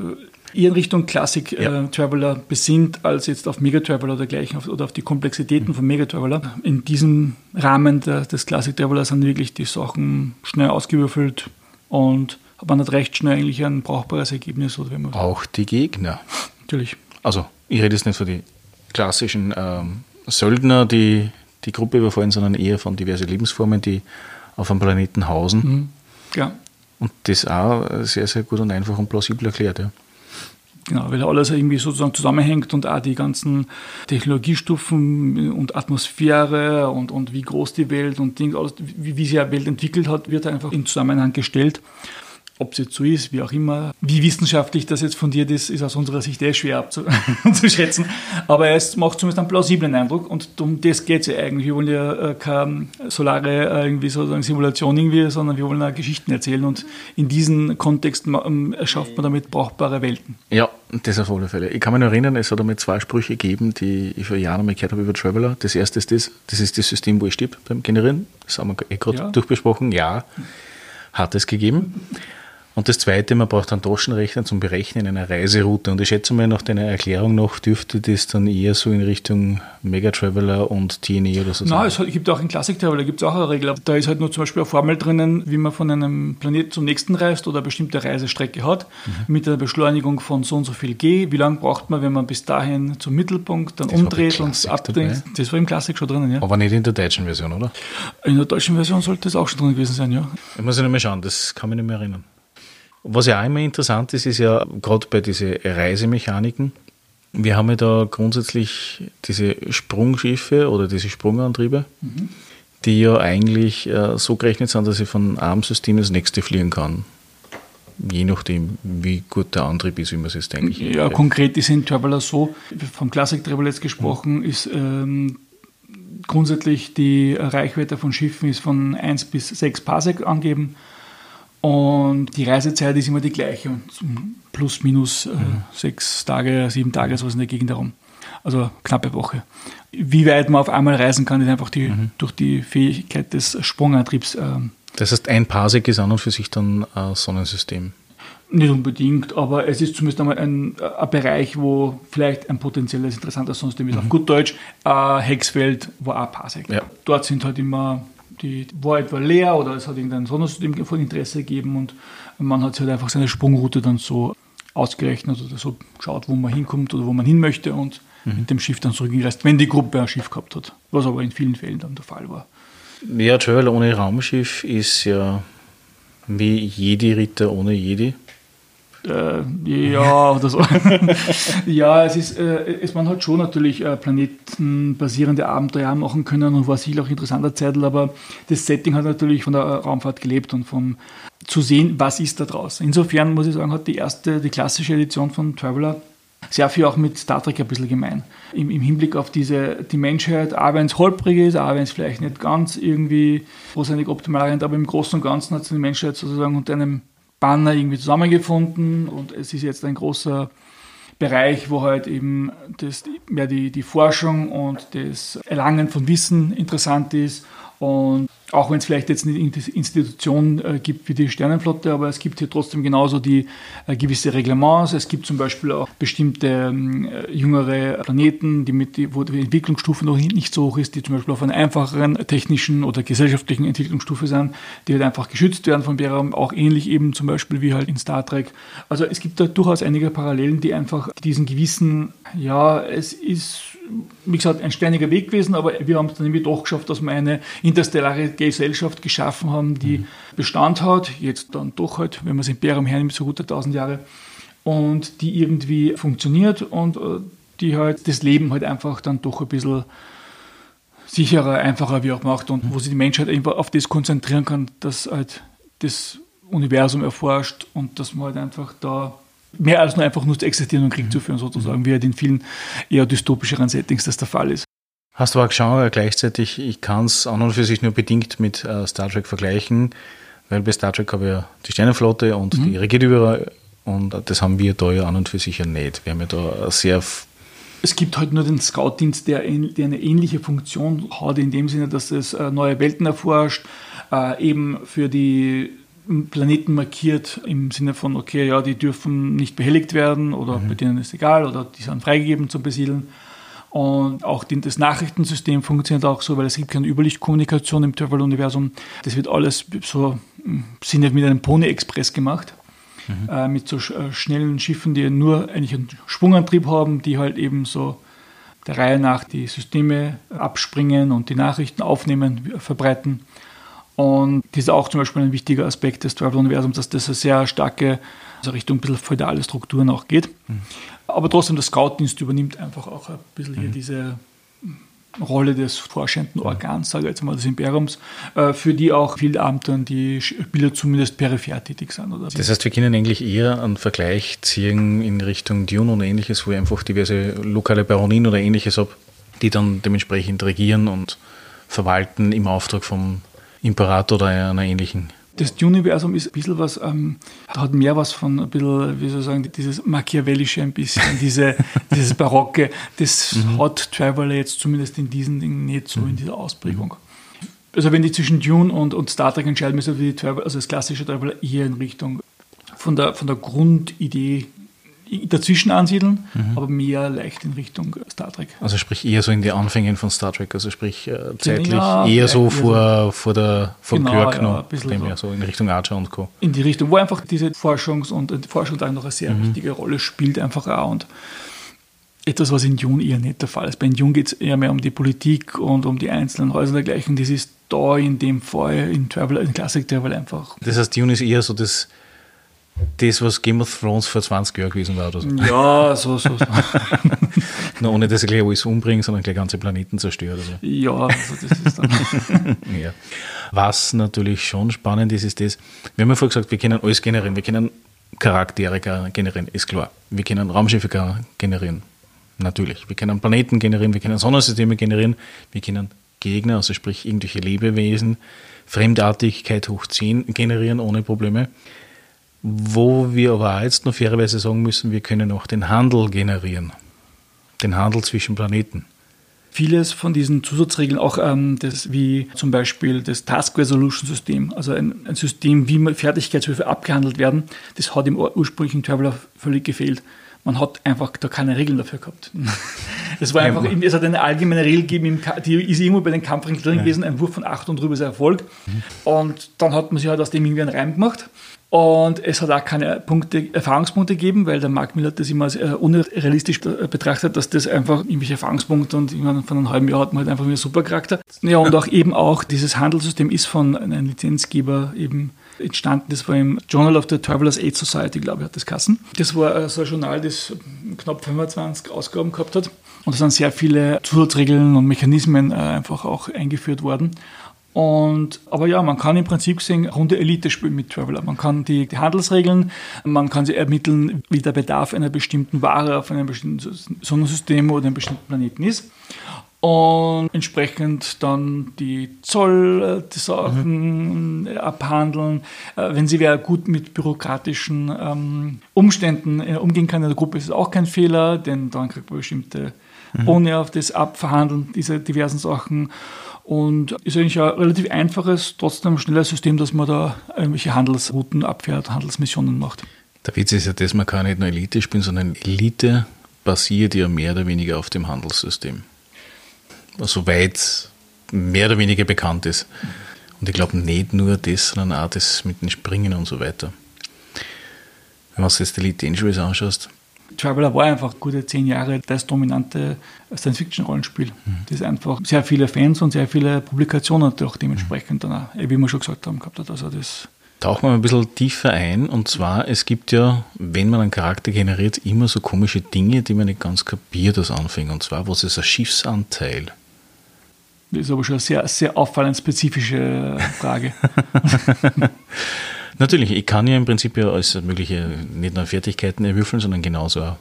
äh, eher in Richtung Classic äh, ja. Traveler besinnt, als jetzt auf Mega Traveler oder dergleichen auf, oder auf die Komplexitäten mhm. von Mega Traveler. In diesem Rahmen der, des Classic Traveler sind wirklich die Sachen schnell ausgewürfelt und hat man hat recht schnell eigentlich ein brauchbares Ergebnis. Oder wenn man Auch die Gegner. (laughs) Natürlich. Also, ich rede jetzt nicht von den klassischen ähm, Söldner, die die Gruppe überfallen, sondern eher von diversen Lebensformen, die auf einem Planeten hausen. Mhm. Ja. Und das auch sehr, sehr gut und einfach und plausibel erklärt. Ja. Genau, weil alles irgendwie sozusagen zusammenhängt und auch die ganzen Technologiestufen und Atmosphäre und, und wie groß die Welt und Ding, alles, wie, wie sich die Welt entwickelt hat, wird einfach in Zusammenhang gestellt. Ob es jetzt so ist, wie auch immer. Wie wissenschaftlich das jetzt fundiert ist, ist aus unserer Sicht eh schwer (laughs) abzuschätzen. Aber es macht zumindest einen plausiblen Eindruck und um das geht es ja eigentlich. Wir wollen ja äh, keine solare äh, irgendwie sozusagen Simulation irgendwie, sondern wir wollen ja Geschichten erzählen und in diesem Kontext ähm, erschafft man damit brauchbare Welten. Ja, das auf alle Fälle. Ich kann mich noch erinnern, es hat einmal zwei Sprüche gegeben, die ich vor Jahren mal gehört habe über Traveler. Das erste ist das, das ist das System, wo ich stirb beim Generieren. Das haben wir eh gerade ja. durchbesprochen. Ja, hat es gegeben. Und das Zweite, man braucht einen Taschenrechner zum Berechnen einer Reiseroute. Und ich schätze mal, nach deiner Erklärung noch dürfte das dann eher so in Richtung Mega Traveler und TNE oder so sein. Nein, es gibt auch in Classic Traveler gibt es auch eine Regel. Da ist halt nur zum Beispiel eine Formel drinnen, wie man von einem Planeten zum nächsten reist oder eine bestimmte Reisestrecke hat, mhm. mit einer Beschleunigung von so und so viel G. Wie lange braucht man, wenn man bis dahin zum Mittelpunkt dann das umdreht und abdreht? Das war im Classic schon drinnen, ja. Aber nicht in der deutschen Version, oder? In der deutschen Version sollte das auch schon drin gewesen sein, ja. Ich muss ja nicht mehr schauen, das kann mich nicht mehr erinnern. Was ja auch immer interessant ist, ist ja gerade bei diesen Reisemechaniken, wir haben ja da grundsätzlich diese Sprungschiffe oder diese Sprungantriebe, mhm. die ja eigentlich äh, so gerechnet sind, dass ich von einem System ins nächste fliegen kann. Je nachdem, wie gut der Antrieb ist, wie man es jetzt eigentlich. Ja, konkret ist in Traveler so, vom Classic Traveler jetzt gesprochen, mhm. ist ähm, grundsätzlich die Reichweite von Schiffen ist von 1 bis 6 Parsec angeben. Und die Reisezeit ist immer die gleiche, plus minus äh, mhm. sechs Tage, sieben Tage, sowas in der Gegend herum. Also knappe Woche. Wie weit man auf einmal reisen kann, ist einfach die, mhm. durch die Fähigkeit des Sprungantriebs. Äh, das heißt, ein Parsec ist an und für sich dann ein Sonnensystem. Nicht unbedingt, aber es ist zumindest einmal ein, ein Bereich, wo vielleicht ein potenzielles interessantes Sonnensystem ist. Mhm. Auf gut Deutsch, äh, Hexfeld war auch Parsec. Ja. Dort sind halt immer die war etwa leer oder es hat irgendein Sonnensystem von Interesse gegeben und man hat sich halt einfach seine Sprungroute dann so ausgerechnet oder so geschaut, wo man hinkommt oder wo man hin möchte und mhm. mit dem Schiff dann zurückgereist, wenn die Gruppe ein Schiff gehabt hat, was aber in vielen Fällen dann der Fall war. Ja, Travel ohne Raumschiff ist ja wie Jedi-Ritter ohne Jedi. Äh, (laughs) ja, oder so. (laughs) ja, es ist, äh, es, man hat schon natürlich äh, planetenbasierende Abenteuer machen können und war sicher auch interessanter Zeitl, aber das Setting hat natürlich von der Raumfahrt gelebt und vom zu sehen, was ist da draußen. Insofern muss ich sagen, hat die erste, die klassische Edition von Traveler sehr viel auch mit Star Trek ein bisschen gemein. Im, im Hinblick auf diese, die Menschheit, auch wenn es holprig ist, auch wenn es vielleicht nicht ganz irgendwie großartig optimal rennt, aber im Großen und Ganzen hat sich die Menschheit sozusagen unter einem Banner irgendwie zusammengefunden und es ist jetzt ein großer Bereich, wo halt eben das, ja, die, die Forschung und das Erlangen von Wissen interessant ist und auch wenn es vielleicht jetzt eine Institution äh, gibt wie die Sternenflotte, aber es gibt hier trotzdem genauso die äh, gewisse Reglements. Es gibt zum Beispiel auch bestimmte ähm, äh, jüngere Planeten, die mit, wo die Entwicklungsstufe noch nicht so hoch ist, die zum Beispiel auf einer einfacheren technischen oder gesellschaftlichen Entwicklungsstufe sind, die halt einfach geschützt werden von Bären, auch ähnlich eben zum Beispiel wie halt in Star Trek. Also es gibt da durchaus einige Parallelen, die einfach diesen gewissen, ja, es ist wie gesagt, ein steiniger Weg gewesen, aber wir haben es dann irgendwie doch geschafft, dass wir eine interstellare Gesellschaft geschaffen haben, die mhm. Bestand hat, jetzt dann doch halt, wenn man das Imperium hernimmt, so gute tausend Jahre, und die irgendwie funktioniert und äh, die halt das Leben halt einfach dann doch ein bisschen sicherer, einfacher wie auch macht und mhm. wo sich die Menschheit einfach auf das konzentrieren kann, dass halt das Universum erforscht und dass man halt einfach da mehr als nur einfach nur zu existieren und Krieg mhm. zu führen, sozusagen, wie halt in vielen eher dystopischeren Settings das der Fall ist. Hast du auch geschaut, gleichzeitig, ich kann es an und für sich nur bedingt mit äh, Star Trek vergleichen, weil bei Star Trek habe ich ja die Sternenflotte und mhm. die regiert überall und das haben wir da ja an und für sich ja nicht. Wir haben ja da sehr es gibt halt nur den Scout-Dienst, der, der, eine ähnliche Funktion hat, in dem Sinne, dass es äh, neue Welten erforscht, äh, eben für die Planeten markiert im Sinne von, okay, ja, die dürfen nicht behelligt werden oder mhm. bei denen ist egal oder die sind freigegeben zum Besiedeln. Und auch das Nachrichtensystem funktioniert auch so, weil es gibt keine Überlichtkommunikation im Travel-Universum. Das wird alles so, hm, sind mit einem Pony-Express gemacht. Mhm. Äh, mit so äh, schnellen Schiffen, die nur eigentlich einen Sprungantrieb haben, die halt eben so der Reihe nach die Systeme abspringen und die Nachrichten aufnehmen, verbreiten. Und das ist auch zum Beispiel ein wichtiger Aspekt des Travel-Universums, dass das eine sehr starke, also Richtung ein bisschen feudale Strukturen auch geht. Mhm. Aber trotzdem, der Scoutdienst übernimmt einfach auch ein bisschen mhm. hier diese Rolle des forschenden Organs, sage ich jetzt mal, des Imperiums, äh, für die auch viele Abenteuern die Spieler zumindest peripher tätig sind. Oder? Das heißt, wir können eigentlich eher einen Vergleich ziehen in Richtung Dune und ähnliches, wo ich einfach diverse lokale Baronien oder ähnliches habe, die dann dementsprechend regieren und verwalten im Auftrag vom Imperator oder einer ähnlichen. Das Universum ist ein bisschen was, ähm, hat mehr was von ein bisschen, wie soll ich sagen, dieses Machiavellische ein bisschen, (laughs) diese, dieses Barocke. Das mhm. hat Traveler jetzt zumindest in diesen Dingen nicht so mhm. in dieser Ausprägung. Also wenn die zwischen Dune und, und Star Trek entscheiden müssen, Traveler, also das klassische Traveler eher in Richtung von der, von der Grundidee dazwischen ansiedeln, mhm. aber mehr leicht in Richtung Star Trek. Also sprich eher so in die Anfänge von Star Trek, also sprich äh, zeitlich ja, eher so vor, vor der vor genau, Kirk noch, ja, dem so. so in Richtung Archer und Co. In die Richtung, wo einfach diese Forschungs- und die Forschung da noch eine sehr mhm. wichtige Rolle spielt, einfach auch und etwas, was in Dune eher nicht der Fall ist. Bei Dune geht es eher mehr um die Politik und um die einzelnen Häuser und dergleichen. Das ist da in dem Fall in Travel, in Classic Travel einfach. Das heißt, Dune ist eher so das das, was Game of Thrones vor 20 Jahren gewesen war oder so. Ja, so, so. so. (laughs) Nur ohne, dass er gleich alles umbringt, sondern gleich ganze Planeten zerstört. Also. Ja, also das ist dann. (laughs) ja. Was natürlich schon spannend ist, ist das, wir haben ja vorher gesagt, wir können alles generieren. Wir können Charaktere generieren, ist klar. Wir können Raumschiffe generieren, natürlich. Wir können Planeten generieren, wir können Sonnensysteme generieren, wir können Gegner, also sprich irgendwelche Lebewesen, Fremdartigkeit hoch 10 generieren ohne Probleme. Wo wir aber jetzt noch fairerweise sagen müssen, wir können auch den Handel generieren. Den Handel zwischen Planeten. Vieles von diesen Zusatzregeln, auch ähm, das, wie zum Beispiel das Task Resolution System, also ein, ein System, wie Fertigkeitshöfe abgehandelt werden, das hat im ursprünglichen Traveler völlig gefehlt. Man hat einfach da keine Regeln dafür gehabt. (laughs) Es war einfach, es hat eine allgemeine Regel gegeben, die ist irgendwo bei den Kampfregeln drin gewesen, ein Wurf von 8 und drüber ist Erfolg. Mhm. Und dann hat man sich halt aus dem irgendwie einen Reim gemacht. Und es hat auch keine Punkte, Erfahrungspunkte gegeben, weil der Mark Miller das immer als äh, unrealistisch betrachtet, dass das einfach irgendwelche Erfahrungspunkte und irgendwann von einem halben Jahr hat man halt einfach wieder super Charakter. Ja, und auch eben auch dieses Handelssystem ist von einem Lizenzgeber eben entstanden. Das war im Journal of the Travelers Aid Society, glaube ich, hat das Kassen. Das war äh, so ein Journal, das knapp 25 Ausgaben gehabt hat. Und da sind sehr viele Zusatzregeln und Mechanismen äh, einfach auch eingeführt worden. Und, aber ja, man kann im Prinzip sehen, runde Elite spielen mit Traveler. Man kann die, die, Handelsregeln, man kann sie ermitteln, wie der Bedarf einer bestimmten Ware auf einem bestimmten Sonnensystem oder einem bestimmten Planeten ist. Und entsprechend dann die Zoll, die Sachen mhm. abhandeln. Äh, wenn sie wer gut mit bürokratischen ähm, Umständen äh, umgehen kann in der Gruppe, ist es auch kein Fehler, denn dann kriegt man bestimmte mhm. Boni auf das Abverhandeln dieser diversen Sachen. Und ist eigentlich ein relativ einfaches, trotzdem schnelles System, dass man da irgendwelche Handelsrouten abfährt, Handelsmissionen macht. Der Witz ist ja, dass man kann nicht nur Elite spielen, sondern Elite basiert ja mehr oder weniger auf dem Handelssystem. Soweit mehr oder weniger bekannt ist. Und ich glaube nicht nur das, sondern auch das mit den Springen und so weiter. Wenn man sich jetzt Elite Dangerous anschaust, Traveler war einfach gute zehn Jahre das dominante Science-Fiction-Rollenspiel, mhm. das einfach sehr viele Fans und sehr viele Publikationen auch dementsprechend dann auch, wie wir schon gesagt haben, gehabt hat. Also das Tauchen wir ein bisschen tiefer ein. Und zwar, es gibt ja, wenn man einen Charakter generiert, immer so komische Dinge, die man nicht ganz kapiert als Anfänger. Und zwar, was ist ein Schiffsanteil? Das ist aber schon eine sehr, sehr auffallend spezifische Frage. (laughs) Natürlich, ich kann ja im Prinzip ja alles mögliche, nicht nur Fertigkeiten erwürfeln, sondern genauso auch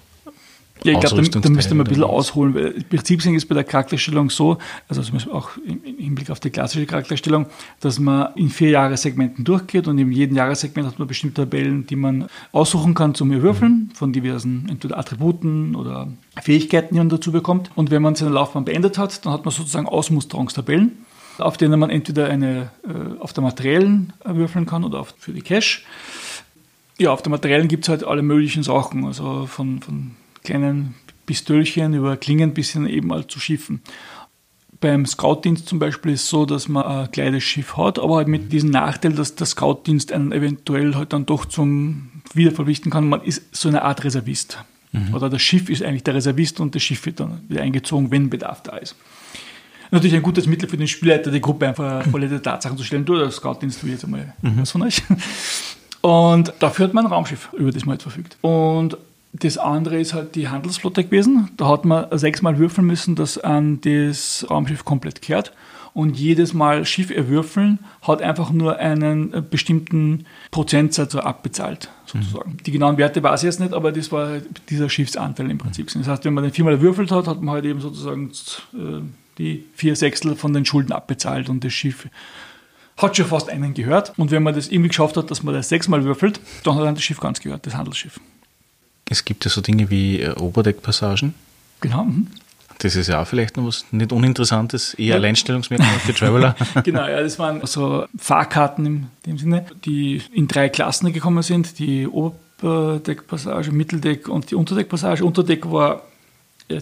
ja, ich glaube, da, da müsste man ein bisschen ausholen. Weil Im Prinzip ist bei der Charakterstellung so, also auch im Hinblick auf die klassische Charakterstellung, dass man in vier Jahressegmenten durchgeht und in jedem Jahressegment hat man bestimmte Tabellen, die man aussuchen kann zum Würfeln mhm. von diversen entweder Attributen oder Fähigkeiten, die man dazu bekommt. Und wenn man seine Laufbahn beendet hat, dann hat man sozusagen Ausmusterungstabellen auf denen man entweder eine äh, auf der materiellen würfeln kann oder auf, für die Cash. Ja, auf der materiellen gibt es halt alle möglichen Sachen, also von, von kleinen Pistölchen über Klingen bis hin eben halt zu Schiffen. Beim Scoutdienst zum Beispiel ist es so, dass man ein kleines Schiff hat, aber halt mit diesem Nachteil, dass der Scoutdienst einen eventuell halt dann doch zum Wiederverpflichten kann. Man ist so eine Art Reservist. Mhm. Oder das Schiff ist eigentlich der Reservist und das Schiff wird dann wieder eingezogen, wenn Bedarf da ist natürlich ein gutes Mittel für den Spielleiter, die Gruppe einfach volle Tatsachen zu stellen. Du, der Scout-Dienst will jetzt einmal mhm. was von euch. Und dafür hat man ein Raumschiff, über das man jetzt verfügt. Und das andere ist halt die Handelsflotte gewesen. Da hat man sechsmal würfeln müssen, dass an das Raumschiff komplett kehrt. Und jedes Mal Schiff erwürfeln hat einfach nur einen bestimmten Prozentsatz abbezahlt, sozusagen. Mhm. Die genauen Werte weiß ich jetzt nicht, aber das war dieser Schiffsanteil im Prinzip. Das heißt, wenn man den viermal erwürfelt hat, hat man halt eben sozusagen äh, die vier Sechstel von den Schulden abbezahlt und das Schiff hat schon fast einen gehört. Und wenn man das irgendwie geschafft hat, dass man das sechsmal würfelt, dann hat dann das Schiff ganz gehört, das Handelsschiff. Es gibt ja so Dinge wie äh, Oberdeckpassagen. Genau. Mhm. Das ist ja auch vielleicht noch was nicht Uninteressantes, eher ja. Alleinstellungsmerkmal für Traveler. (laughs) genau, ja, das waren so Fahrkarten in dem Sinne, die in drei Klassen gekommen sind. Die Oberdeckpassage, Mitteldeck und die Unterdeckpassage. Unterdeck war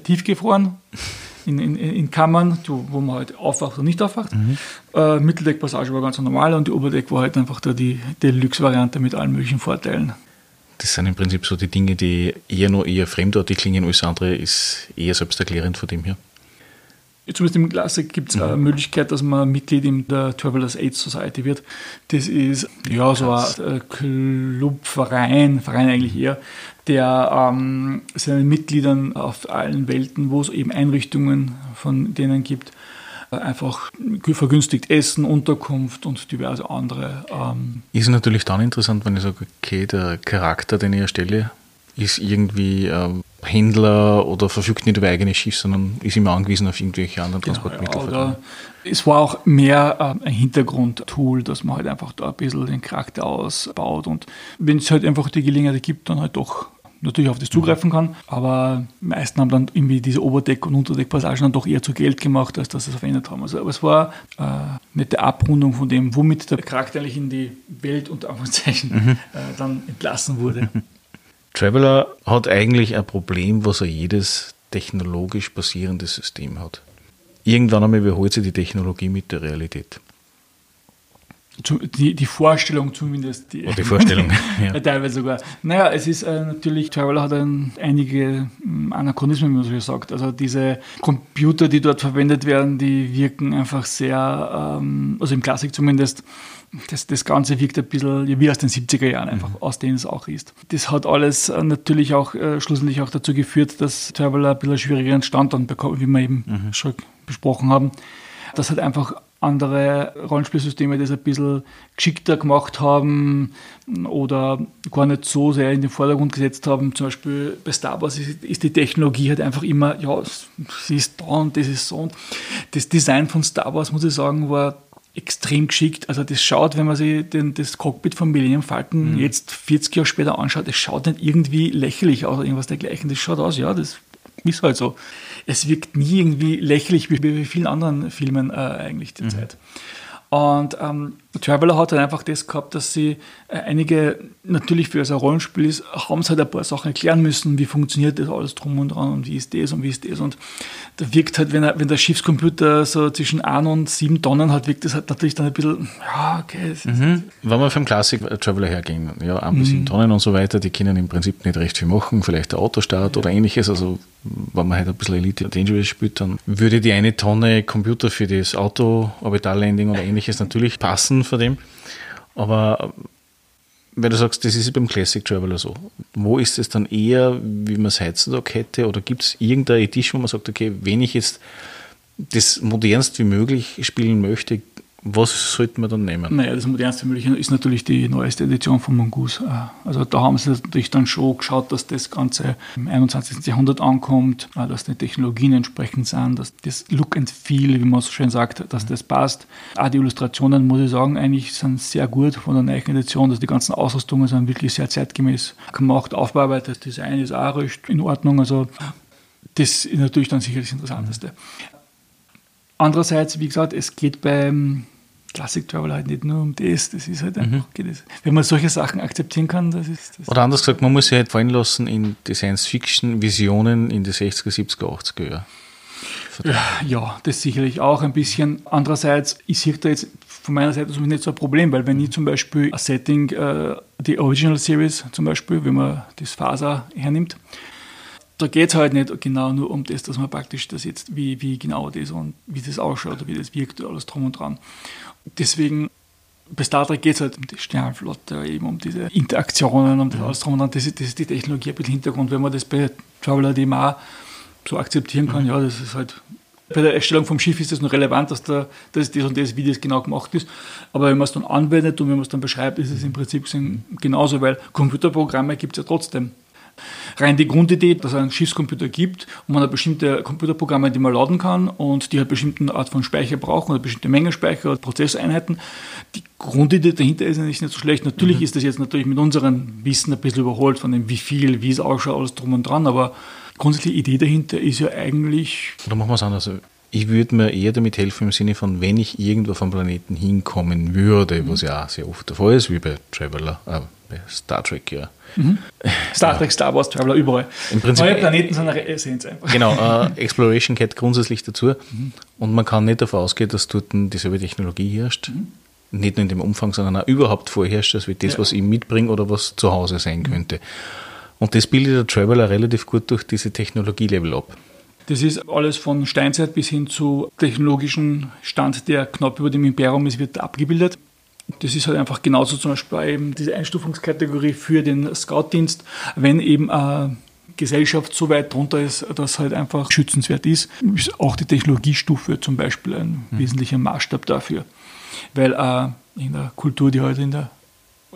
tiefgefroren in, in, in Kammern, wo man halt aufwacht und nicht aufwacht. Mhm. Äh, Mitteldeckpassage war ganz normal und die Oberdeck war halt einfach da die Deluxe-Variante mit allen möglichen Vorteilen. Das sind im Prinzip so die Dinge, die eher nur eher fremdartig klingen, alles andere ist eher selbsterklärend von dem her. Zumindest im Classic gibt es mhm. eine Möglichkeit, dass man Mitglied in der Travelers Aid Society wird. Das ist ja so ein Club, Verein, Verein eigentlich eher, der ähm, seinen Mitgliedern auf allen Welten, wo es eben Einrichtungen von denen gibt, einfach vergünstigt Essen, Unterkunft und diverse andere. Ähm ist natürlich dann interessant, wenn ich sage, okay, der Charakter, den ich erstelle, ist irgendwie ähm, Händler oder verfügt nicht über eigenes Schiff, sondern ist immer angewiesen auf irgendwelche anderen genau, Transportmittel. Ja, es war auch mehr äh, ein Hintergrundtool, dass man halt einfach da ein bisschen den Charakter ausbaut und wenn es halt einfach die Gelegenheit gibt, dann halt doch natürlich auf das zugreifen kann, aber meisten haben dann irgendwie diese Oberdeck- und Unterdeckpassagen dann doch eher zu Geld gemacht, als dass sie es verändert haben. Also, aber es war äh, nette Abrundung von dem, womit der Charakter eigentlich in die Welt unter Anführungszeichen mhm. äh, dann entlassen wurde. (laughs) Traveler hat eigentlich ein Problem, was er jedes technologisch basierendes System hat. Irgendwann einmal überholt sich die Technologie mit der Realität die, die Vorstellung zumindest. Die, oh, die Vorstellung, (laughs) ja. Teilweise sogar. Naja, es ist äh, natürlich, Traveler hat ein, einige ähm, Anachronismen, wie man so sagt. Also diese Computer, die dort verwendet werden, die wirken einfach sehr, ähm, also im Klassik zumindest, das, das Ganze wirkt ein bisschen wie aus den 70er Jahren einfach, mhm. aus denen es auch ist. Das hat alles äh, natürlich auch äh, schlussendlich auch dazu geführt, dass Traveler ein bisschen schwierigeren Stand dann bekommt, wie wir eben mhm. schon besprochen haben. Das hat einfach andere Rollenspielsysteme das ein bisschen geschickter gemacht haben oder gar nicht so sehr in den Vordergrund gesetzt haben. Zum Beispiel bei Star Wars ist, ist die Technologie halt einfach immer, ja, sie ist da und das ist so. Und das Design von Star Wars, muss ich sagen, war extrem geschickt. Also das schaut, wenn man sich den, das Cockpit von Millennium Falcon mhm. jetzt 40 Jahre später anschaut, das schaut nicht irgendwie lächerlich aus oder irgendwas dergleichen. Das schaut aus, ja, das ist halt so es wirkt nie irgendwie lächerlich wie bei vielen anderen Filmen äh, eigentlich derzeit. Mhm. Und ähm, Traveler hat halt einfach das gehabt, dass sie äh, einige, natürlich für so ein Rollenspiel ist, haben sie halt ein paar Sachen erklären müssen, wie funktioniert das alles drum und dran und wie ist das und wie ist das. Und da wirkt halt, wenn, er, wenn der Schiffscomputer so zwischen 1 und 7 Tonnen hat, wirkt das halt natürlich dann ein bisschen, ja, okay. Mhm. Wenn wir vom Classic Traveler hergehen, ja, 1 bis mhm. 7 Tonnen und so weiter, die können im Prinzip nicht recht viel machen, vielleicht der Autostart ja. oder ähnliches, also wenn man halt ein bisschen Elite Dangerous spielt, dann würde die eine Tonne Computer für das Auto, Orbitallanding oder ähnliches natürlich passen von dem. Aber wenn du sagst, das ist beim Classic Traveler so, wo ist es dann eher, wie man es heutzutage hätte? Oder gibt es irgendeine Edition, wo man sagt, okay, wenn ich jetzt das modernst wie möglich spielen möchte, was sollte man dann nehmen? Naja, das modernste Mögliche ist natürlich die neueste Edition von Mongoose. Äh, also da haben sie natürlich dann schon geschaut, dass das Ganze im 21. Jahrhundert ankommt, äh, dass die Technologien entsprechend sind, dass das Look and Feel, wie man so schön sagt, dass das passt. Auch die Illustrationen, muss ich sagen, eigentlich sind sehr gut von der neuen Edition. Dass die ganzen Ausrüstungen sind wirklich sehr zeitgemäß gemacht, aufbearbeitet. Das Design ist auch recht in Ordnung. Also das ist natürlich dann sicherlich das Interessanteste. Andererseits, wie gesagt, es geht beim Classic Travel halt nicht nur um das, das ist halt mhm. einfach, mhm. wenn man solche Sachen akzeptieren kann, das ist das. Oder anders gesagt, man muss sich halt fallen lassen in die Science-Fiction-Visionen in die 60er, 70er, 80er Jahre. Ja, ja, das sicherlich auch ein bisschen. Andererseits, ich sehe da jetzt von meiner Seite nicht so ein Problem, weil wenn ich zum Beispiel ein Setting, äh, die Original Series zum Beispiel, wenn man das Faser hernimmt, da geht es halt nicht genau nur um das, dass man praktisch das jetzt, wie, wie genau das und wie das ausschaut, wie das wirkt, alles drum und dran. Deswegen, bei Star Trek geht es halt um die Sternflotte, eben um diese Interaktionen, um das alles drum und dran. Das ist, das ist die Technologie ein bisschen Hintergrund. Wenn man das bei Traveler auch so akzeptieren kann, mhm. ja, das ist halt bei der Erstellung vom Schiff ist es nur relevant, dass, da, dass das und das, wie das genau gemacht ist. Aber wenn man es dann anwendet und wenn man es dann beschreibt, ist es im Prinzip genauso, weil Computerprogramme gibt es ja trotzdem rein die Grundidee, dass es einen Schiffscomputer gibt und man hat bestimmte Computerprogramme, die man laden kann und die halt bestimmte Art von Speicher brauchen oder bestimmte Menge Speicher oder Prozesseinheiten. Die Grundidee dahinter ist nicht, nicht so schlecht. Natürlich mhm. ist das jetzt natürlich mit unserem Wissen ein bisschen überholt von dem, wie viel, wie es ausschaut, alles drum und dran, aber grundsätzliche Idee dahinter ist ja eigentlich. Oder machen wir es anders. Ich würde mir eher damit helfen im Sinne von, wenn ich irgendwo vom Planeten hinkommen würde, mhm. was ja auch sehr oft der Fall ist, wie bei Traveler, äh, bei Star Trek ja. Mhm. Star Trek, Star Wars, Traveler, überall. Im Prinzip, Neue Planeten sind eine Essenz einfach. Genau, äh, (laughs) Exploration gehört grundsätzlich dazu mhm. und man kann nicht davon ausgehen, dass dort dieselbe Technologie herrscht. Mhm. Nicht nur in dem Umfang, sondern auch überhaupt vorherrscht, als wie das, ja. was ich mitbringe oder was zu Hause sein könnte. Und das bildet der Traveler relativ gut durch diese Technologielevel ab. Das ist alles von Steinzeit bis hin zu technologischen Stand, der knapp über dem Imperium ist, wird abgebildet. Das ist halt einfach genauso zum Beispiel eben diese Einstufungskategorie für den Scoutdienst, wenn eben eine Gesellschaft so weit drunter ist, dass halt einfach schützenswert ist, ist auch die Technologiestufe zum Beispiel ein mhm. wesentlicher Maßstab dafür. Weil äh, in der Kultur, die heute in der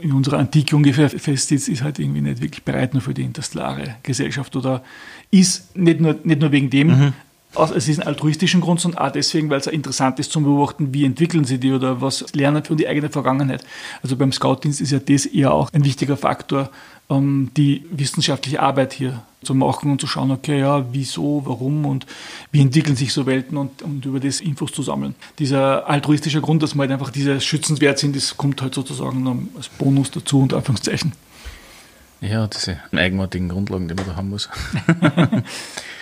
in unserer Antike ungefähr festsitzt, ist halt irgendwie nicht wirklich bereit nur für die interstellare Gesellschaft oder ist nicht nur, nicht nur wegen dem, mhm. Aus es ist ein altruistischen Grund, sondern auch deswegen, weil es interessant ist zum Beobachten, wie entwickeln sie die oder was lernen für die eigene Vergangenheit. Also beim Scoutdienst ist ja das eher auch ein wichtiger Faktor, um die wissenschaftliche Arbeit hier zu machen und zu schauen, okay, ja, wieso, warum und wie entwickeln sich so Welten und, und über das Infos zu sammeln. Dieser altruistische Grund, dass wir halt einfach diese schützenswert sind, das kommt halt sozusagen als Bonus dazu, unter Anführungszeichen. Ja, diese eigenartigen Grundlagen, die man da haben muss. (laughs) (laughs)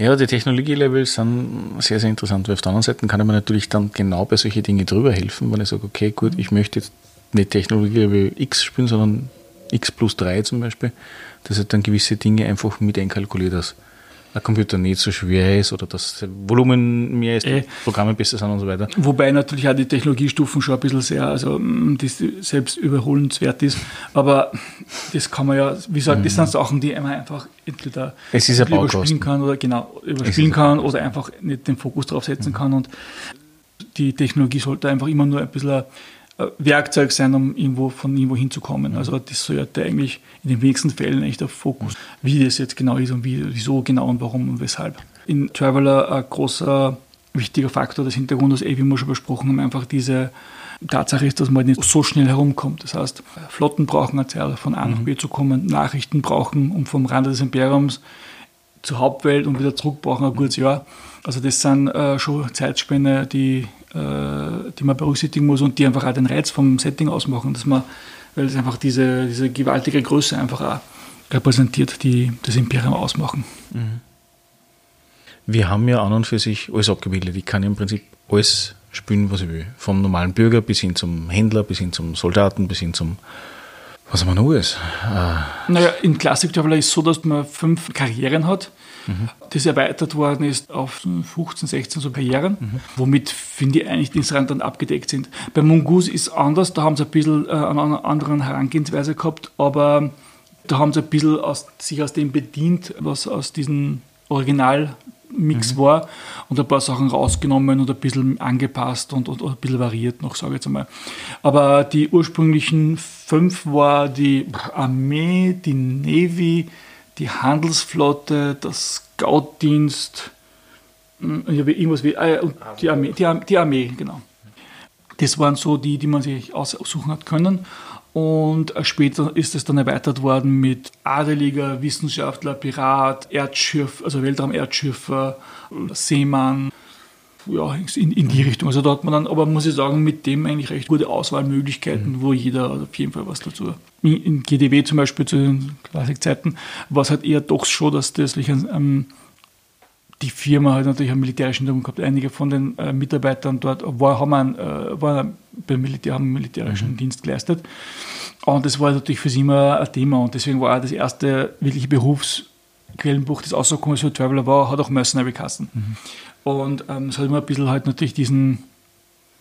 ja, die Technologielevels sind sehr, sehr interessant, weil auf der anderen Seite kann ich natürlich dann genau bei solchen Dingen drüber helfen, wenn ich sage, okay, gut, ich möchte jetzt nicht Technologielevel X spielen, sondern X plus 3 zum Beispiel, dass er dann gewisse Dinge einfach mit einkalkuliert, dass ein Computer nicht so schwer ist oder das Volumen mehr ist, äh, Programme besser sind und so weiter. Wobei natürlich auch die Technologiestufen schon ein bisschen sehr, also mm, das selbst überholenswert ist. Aber das kann man ja, wie gesagt, das mhm. sind Sachen, die man einfach entweder es ist überspielen kann oder genau überspielen kann oder einfach nicht den Fokus drauf setzen mhm. kann. Und die Technologie sollte einfach immer nur ein bisschen Werkzeug sein, um irgendwo von irgendwo hinzukommen. Also das sollte eigentlich in den wenigsten Fällen echt der Fokus, wie das jetzt genau ist und wie, wieso genau und warum und weshalb. In Traveler ein großer wichtiger Faktor des Hintergrundes, eh, wie wir schon besprochen haben, einfach diese Tatsache ist, dass man nicht so schnell herumkommt. Das heißt, Flotten brauchen eine Zeit, von A nach B zu kommen, Nachrichten brauchen, um vom Rande des Imperiums zur Hauptwelt und wieder zurück brauchen ein gutes Jahr. Also das sind äh, schon Zeitspänne, die die man berücksichtigen muss und die einfach auch den Reiz vom Setting ausmachen, dass man, weil es einfach diese, diese gewaltige Größe einfach auch repräsentiert, die das Imperium ausmachen. Wir haben ja an und für sich alles abgebildet. Ich kann ja im Prinzip alles spielen, was ich will. Vom normalen Bürger bis hin zum Händler, bis hin zum Soldaten, bis hin zum was haben wir noch alles? Äh naja, in Classic Traveler ist es so, dass man fünf Karrieren hat mhm. das erweitert worden ist auf 15, 16 so Karrieren, mhm. womit, finde ich, eigentlich die interessant dann abgedeckt sind. Bei Mongoose ist es anders, da haben sie ein bisschen äh, eine andere Herangehensweise gehabt, aber da haben sie ein bisschen aus, sich aus dem bedient, was aus diesem Original Mix mhm. war und ein paar Sachen rausgenommen und ein bisschen angepasst und, und, und ein bisschen variiert noch, sage ich jetzt einmal. Aber die ursprünglichen fünf war die Armee, die Navy, die Handelsflotte, der Scoutdienst, hm, irgendwas wie, äh, die, Armee, die, die Armee, genau. Das waren so die, die man sich aussuchen hat können. Und äh, später ist es dann erweitert worden mit Adeliger, Wissenschaftler, Pirat, Erdschiff, also Weltraum-Erdschiffer, Seemann, ja, in, in die Richtung. Also da hat man dann, aber muss ich sagen, mit dem eigentlich recht gute Auswahlmöglichkeiten, mhm. wo jeder auf jeden Fall was dazu. In, in GDW zum Beispiel zu den Klassikzeiten war es halt eher doch schon, dass das ähm, die Firma halt natürlich einen militärischen Hintergrund gehabt. Einige von den äh, Mitarbeitern dort war, haben, einen, äh, waren beim Militär, haben militärischen mhm. Dienst geleistet. Und das war natürlich für sie immer ein Thema. Und deswegen war auch das erste wirkliche Berufsquellenbuch, das rausgekommen ist für Traveler war, hat auch Mercenary Kassen. Mhm. Und ähm, es hat immer ein bisschen halt natürlich diesen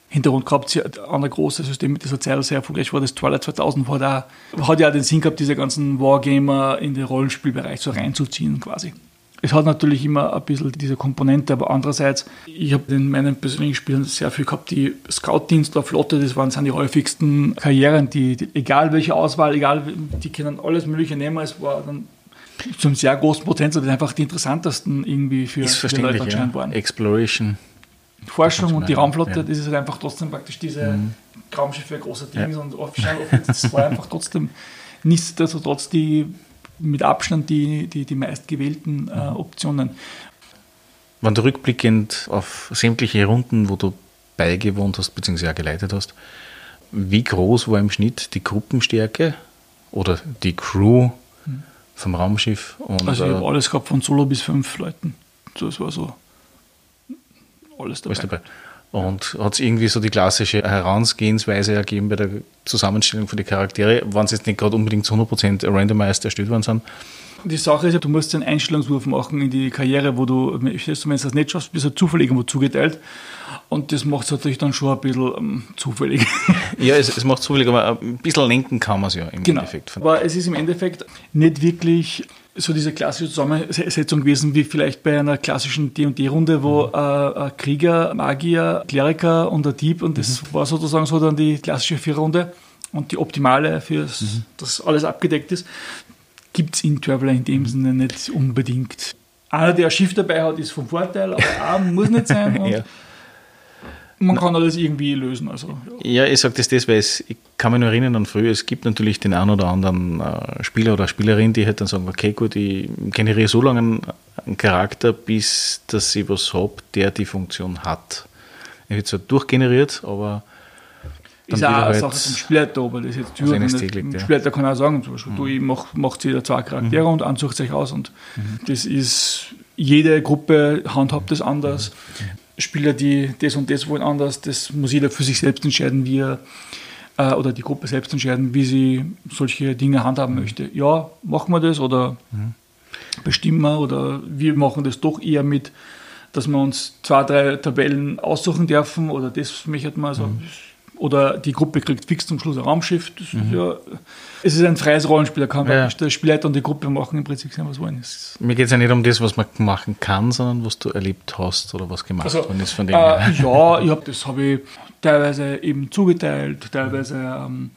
Hintergrund gehabt. Hat ein großes System mit dieser Zeit sehr erfolgreich war. Das Twilight 2000 war da, hat ja den Sinn gehabt, diese ganzen Wargamer in den Rollenspielbereich so reinzuziehen quasi. Es hat natürlich immer ein bisschen diese Komponente, aber andererseits, ich habe in meinen persönlichen Spielen sehr viel gehabt, die Scoutdienst oder Flotte, das waren sind die häufigsten Karrieren, die, die, egal welche Auswahl, egal, die können alles Mögliche nehmen, es war dann zum sehr großen Potenzial, das einfach die interessantesten irgendwie für, für die Leute anscheinend ja. waren. Exploration. Forschung und die Raumflotte, ja. das ist halt einfach trotzdem praktisch diese mhm. Raumschiffe großer Dings ja. und das war einfach trotzdem nichtsdestotrotz die mit Abstand die, die, die meistgewählten äh, Optionen. Wenn du rückblickend auf sämtliche Runden, wo du beigewohnt hast, beziehungsweise geleitet hast, wie groß war im Schnitt die Gruppenstärke oder die Crew vom Raumschiff? Und, also ich habe äh, alles gehabt von Solo bis fünf Leuten. Das war so alles dabei. Alles dabei. Und hat es irgendwie so die klassische Herangehensweise ergeben bei der Zusammenstellung von den Charaktere, wenn sie jetzt nicht gerade unbedingt zu 100% randomized erstellt worden sind? Die Sache ist ja, du musst einen Einstellungswurf machen in die Karriere, wo du, wenn du das nicht schaffst, bist du zufällig irgendwo zugeteilt. Und das macht es natürlich dann schon ein bisschen ähm, zufällig. (laughs) Ja, es, es macht zufällig, aber ein bisschen lenken kann man es ja im genau. Endeffekt. Aber es ist im Endeffekt nicht wirklich so diese klassische Zusammensetzung gewesen, wie vielleicht bei einer klassischen D&D-Runde, wo mhm. äh, ein Krieger, Magier, Kleriker und ein Dieb und das mhm. war sozusagen so dann die klassische Vierrunde und die optimale, für mhm. dass alles abgedeckt ist, gibt es in Traveler in dem Sinne nicht unbedingt. Einer, der ein Schiff dabei hat, ist vom Vorteil, aber auch (laughs) muss nicht sein. ja man kann alles irgendwie lösen. Also, ja. ja ich sage das deswegen, ich kann mich nur erinnern an früher, es gibt natürlich den einen oder anderen äh, Spieler oder Spielerin, die halt dann sagen, okay gut, ich generiere so lange einen, einen Charakter, bis dass ich was habe, der die Funktion hat. Er wird zwar durchgeneriert, aber ist auch eine halt Sache vom Spielleiter, aber das jetzt Tür. Also ja. Spielleiter kann auch sagen, zum Beispiel, mhm. du, ich mach, macht jeder zwei Charaktere mhm. und ansucht sich aus und mhm. das ist, jede Gruppe handhabt das anders. Mhm. Spieler, die das und das wollen anders, das muss jeder für sich selbst entscheiden, wie er äh, oder die Gruppe selbst entscheiden, wie sie solche Dinge handhaben mhm. möchte. Ja, machen wir das oder mhm. bestimmen wir oder wir machen das doch eher mit, dass wir uns zwei, drei Tabellen aussuchen dürfen oder das möchte man. Also, mhm oder die Gruppe kriegt fix zum Schluss ein Raumschiff. Mhm. Ja, es ist ein freies Rollenspiel, da kann ja. der Spielleiter und die Gruppe machen im Prinzip was wollen. Mir geht es ja nicht um das, was man machen kann, sondern was du erlebt hast oder was gemacht also, worden ist von dem. Äh, ja, ich hab, das habe ich teilweise eben zugeteilt, teilweise ähm,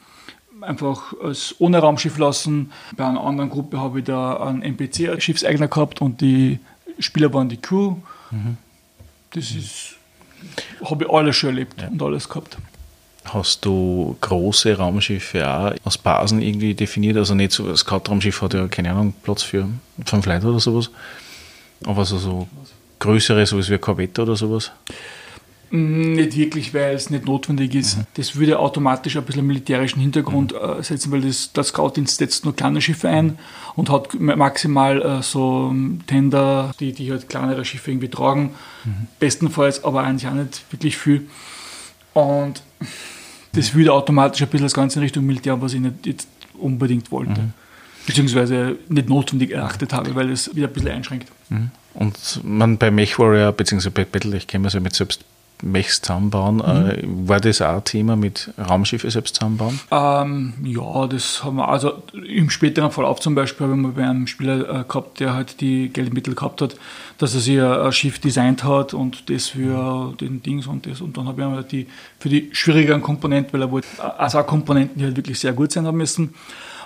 einfach als ohne Raumschiff lassen. Bei einer anderen Gruppe habe ich da einen NPC-Schiffseigner gehabt und die Spieler waren die Crew. Mhm. Das ist, habe ich alles schon erlebt ja. und alles gehabt. Hast du große Raumschiffe auch als Basen irgendwie definiert? Also nicht so, das Scout-Raumschiff hat ja, keine Ahnung, Platz für fünf Leute oder sowas. Aber also so größere, sowas wie ein Korvette oder sowas? Mm, nicht wirklich, weil es nicht notwendig ist. Mhm. Das würde automatisch ein bisschen militärischen Hintergrund mhm. äh, setzen, weil das, der Scout-Dienst setzt nur kleine Schiffe ein und hat maximal äh, so ähm, Tender, die, die halt kleinere Schiffe irgendwie tragen. Mhm. Bestenfalls, aber eigentlich auch nicht wirklich viel. Und das würde automatisch ein bisschen das Ganze in Richtung Militär, was ich nicht jetzt unbedingt wollte. Mhm. Beziehungsweise nicht notwendig erachtet habe, weil es wieder ein bisschen einschränkt. Mhm. Und man bei MechWarrior, beziehungsweise bei Battle, ich kenne es ja mit selbst Mechs zusammenbauen. Mhm. Äh, war das auch ein Thema mit Raumschiffe selbst zusammenbauen? Ähm, ja, das haben wir, also im späteren Verlauf zum Beispiel haben wir bei einem Spieler äh, gehabt, der halt die Geldmittel gehabt hat, dass er sich ein, ein Schiff designt hat und das für mhm. den Dings und das. Und dann habe ich halt die, für die schwierigeren Komponenten, weil er wollte, also Komponenten, die halt wirklich sehr gut sein haben müssen.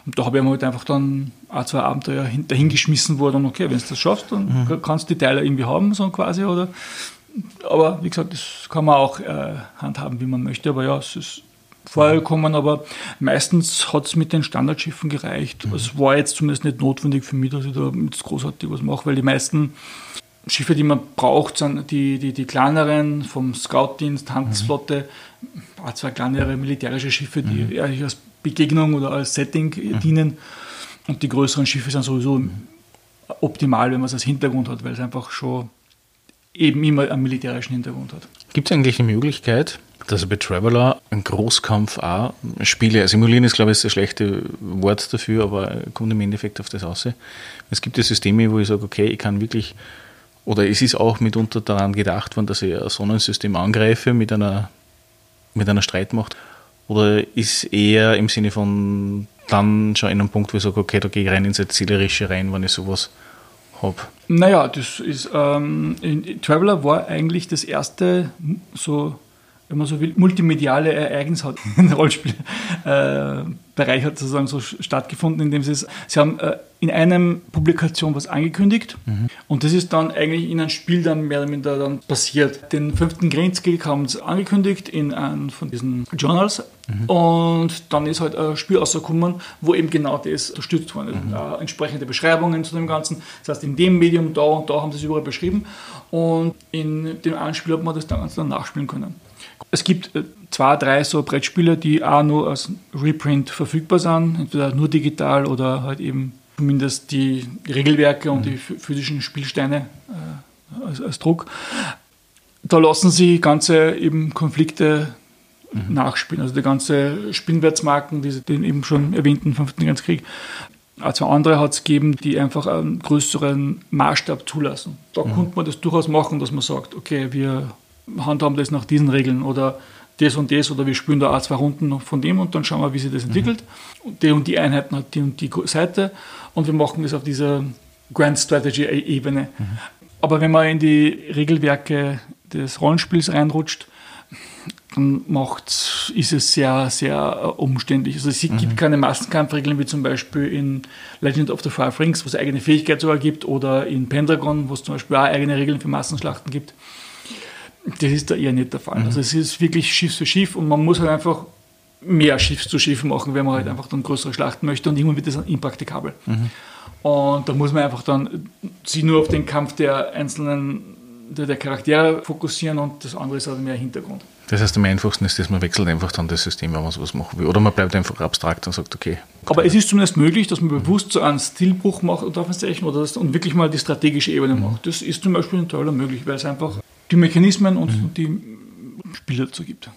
Und da habe ich halt einfach dann auch zwei Abenteuer dahingeschmissen, wo er dann, okay, wenn du das schaffst, dann mhm. kannst du die Teile irgendwie haben, so quasi, oder aber wie gesagt, das kann man auch äh, handhaben, wie man möchte. Aber ja, es ist vorgekommen, aber meistens hat es mit den Standardschiffen gereicht. Mhm. Es war jetzt zumindest nicht notwendig für mich, dass ich da jetzt großartig was mache, weil die meisten Schiffe, die man braucht, sind die, die, die kleineren vom Scoutdienst, Handelsflotte, mhm. zwar kleinere militärische Schiffe, die mhm. eher als Begegnung oder als Setting mhm. dienen. Und die größeren Schiffe sind sowieso mhm. optimal, wenn man es als Hintergrund hat, weil es einfach schon eben immer einen militärischen Hintergrund hat. Gibt es eigentlich eine Möglichkeit, dass bei Traveler einen Großkampf auch spiele? Simulieren ist, glaube ich, das schlechte Wort dafür, aber kommt im Endeffekt auf das aus. Es gibt ja Systeme, wo ich sage, okay, ich kann wirklich, oder es ist auch mitunter daran gedacht worden, dass ich ein Sonnensystem angreife mit einer, mit einer Streitmacht. Oder ist eher im Sinne von dann schon in einem Punkt, wo ich sage, okay, da gehe ich rein ins Erzählerische rein, wenn ich sowas habe? Naja, das ist, ähm, Traveler war eigentlich das erste so, wenn man so will, multimediale Ereignis hat (laughs) in Rollenspiel. Äh, Bereich hat sozusagen so stattgefunden, indem sie es, sie haben äh, in einem Publikation was angekündigt mhm. und das ist dann eigentlich in einem Spiel dann mehr oder minder dann passiert. Den fünften Grenzkill haben sie angekündigt in einem von diesen Journals mhm. und dann ist halt ein Spiel rausgekommen, wo eben genau das unterstützt wurde. Mhm. Äh, entsprechende Beschreibungen zu dem Ganzen. Das heißt, in dem Medium da und da haben sie es überall beschrieben und in dem einen Spiel hat man das dann, dann nachspielen können. Es gibt äh, zwei, drei so Brettspiele, die auch nur als Reprint verfügbar sind, entweder nur digital oder halt eben zumindest die Regelwerke und die mhm. physischen Spielsteine äh, als, als, Druck. Da lassen sie ganze eben Konflikte mhm. nachspielen. Also die ganze Spinnwärtsmarken, diese, den eben schon erwähnten Fünften Grenzkrieg. Also andere hat es gegeben, die einfach einen größeren Maßstab zulassen. Da mhm. konnte man das durchaus machen, dass man sagt, okay, wir handhaben das nach diesen Regeln oder das und das oder wir spielen da auch zwei Runden von dem und dann schauen wir, wie sich das mhm. entwickelt. Mhm. Die und die Einheiten hat die und die Seite und wir machen das auf dieser Grand Strategy-Ebene. Mhm. Aber wenn man in die Regelwerke des Rollenspiels reinrutscht, dann macht, ist es sehr, sehr äh, umständlich. Also es gibt mhm. keine Massenkampfregeln, wie zum Beispiel in Legend of the Five Rings, wo es eigene Fähigkeit sogar gibt, oder in Pendragon, wo es zum Beispiel auch eigene Regeln für Massenschlachten gibt. Das ist da eher nicht der Fall. Mhm. Also es ist wirklich Schiff für Schiff und man muss halt einfach mehr Schiff zu Schiff machen, wenn man halt einfach dann größere Schlachten möchte und irgendwann wird das impraktikabel. Mhm. Und da muss man einfach dann sich nur auf den Kampf der einzelnen der, der Charaktere fokussieren und das andere ist halt mehr Hintergrund. Das heißt, am einfachsten ist, dass man wechselt einfach dann das System, wenn man sowas machen will. Oder man bleibt einfach abstrakt und sagt, okay. Aber es ist zumindest möglich, dass man bewusst so einen Stilbruch macht oder und wirklich mal die strategische Ebene mhm. macht. Das ist zum Beispiel in Toiler möglich, weil es einfach die Mechanismen und mhm. die Spiele dazu gibt.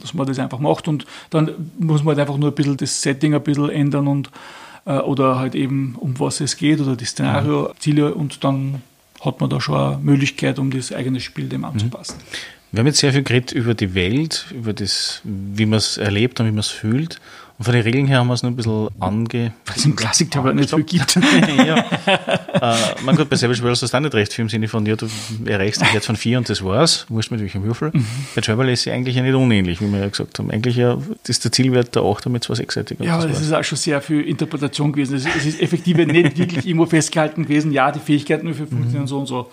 Dass man das einfach macht und dann muss man halt einfach nur ein bisschen das Setting ein bisschen ändern und äh, oder halt eben um was es geht oder die Szenario, mhm. Ziele und dann hat man da schon eine Möglichkeit, um das eigene Spiel dem anzupassen. Mhm. Wir haben jetzt sehr viel geredet über die Welt, über das, wie man es erlebt und wie man es fühlt. Und von den Regeln her haben wir es noch ein bisschen ange... Weil es im Klassiktablet nicht viel gibt. (laughs) ja. äh, man gut, bei Savage Worlds hast du auch nicht recht viel im Sinne von, ja, du erreichst dich jetzt von vier und das war's. Wurscht mit welchem Würfel. Mhm. Bei Travel ist sie eigentlich ja nicht unähnlich, wie wir ja gesagt haben. Eigentlich ja, ist der Zielwert der 8 mit zwei sechsseitigen. Ja, aber das, das ist auch schon sehr viel Interpretation gewesen. Es ist effektiv nicht wirklich irgendwo festgehalten gewesen, ja, die Fähigkeiten nur für funktionieren mhm. so und so.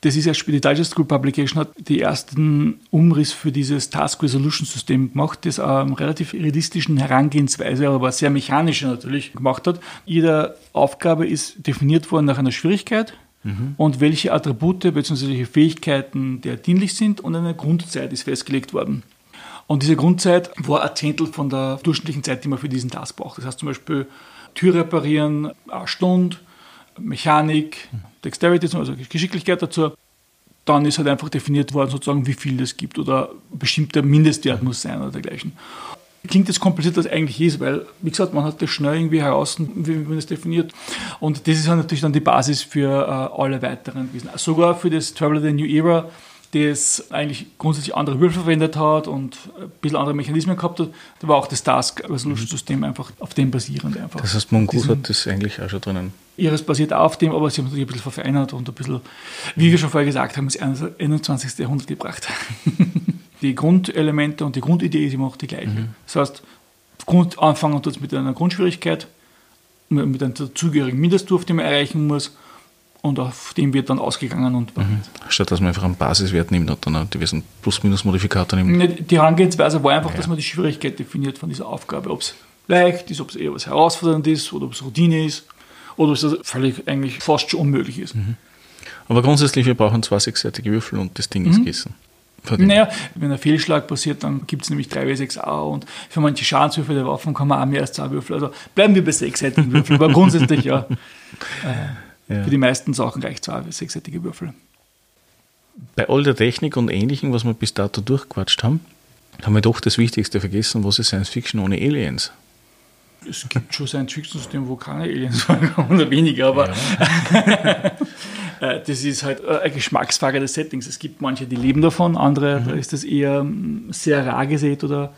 Das ist erst die Digest School Publication hat die ersten Umriss für dieses Task Resolution System gemacht, das ähm, relativ realistischen Herangehensweise, aber sehr mechanische natürlich gemacht hat. Jede Aufgabe ist definiert worden nach einer Schwierigkeit mhm. und welche Attribute bzw. Fähigkeiten der dienlich sind und eine Grundzeit ist festgelegt worden. Und diese Grundzeit war ein Zehntel von der durchschnittlichen Zeit, die man für diesen Task braucht. Das heißt zum Beispiel Tür reparieren, eine Stunde, Mechanik, Dexterity, also Geschicklichkeit dazu. Dann ist halt einfach definiert worden, sozusagen, wie viel es gibt oder bestimmter Mindestwert muss sein oder dergleichen. Klingt jetzt komplizierter als eigentlich ist, weil, wie gesagt, man hat das schnell irgendwie heraus, wie man das definiert. Und das ist halt natürlich dann die Basis für äh, alle weiteren gewesen. Sogar für das Travel of the New Era das eigentlich grundsätzlich andere Würfel verwendet hat und ein bisschen andere Mechanismen gehabt hat. Da war auch das Task Resolution System einfach auf dem basierend. Einfach. Das heißt, Mongoose hat das eigentlich auch schon drinnen. Ihres basiert auf dem, aber sie haben natürlich ein bisschen verfeinert und ein bisschen, wie wir schon vorher gesagt haben, ins 21. Jahrhundert gebracht. (laughs) die Grundelemente und die Grundidee ist immer auch die gleiche. Mhm. Das heißt, Grund, anfangen tut es mit einer Grundschwierigkeit, mit einem dazugehörigen Mindestdurf, den man erreichen muss und auf dem wird dann ausgegangen. Und mhm. Statt dass man einfach einen Basiswert nimmt und dann einen gewissen Plus-Minus-Modifikator nimmt. Die Herangehensweise war einfach, ja. dass man die Schwierigkeit definiert von dieser Aufgabe, ob es leicht ist, ob es eher was herausfordernd ist oder ob es Routine ist oder ob es völlig eigentlich fast schon unmöglich ist. Mhm. Aber grundsätzlich, wir brauchen zwei sechsseitige Würfel und das Ding mhm. ist gegessen. Naja, wenn ein Fehlschlag passiert, dann gibt es nämlich 3W6A und für manche Schadenswürfel der Waffen kann man auch mehr als zwei Würfel. Also bleiben wir bei sechsseitigen Würfeln, aber grundsätzlich ja. Äh, (laughs) ja. Für die meisten Sachen reicht zwei sechsseitige Würfel. Bei all der Technik und Ähnlichem, was wir bis dato durchgequatscht haben, haben wir doch das Wichtigste vergessen, was ist Science Fiction ohne Aliens? Es gibt schon Science-Fiction-Systeme, wo keine Aliens vorkommen (laughs) oder weniger, aber ja. (laughs) Äh, das ist halt eine Geschmacksfrage des Settings. Es gibt manche, die leben davon, andere, mhm. da ist das eher hm, sehr rar gesät oder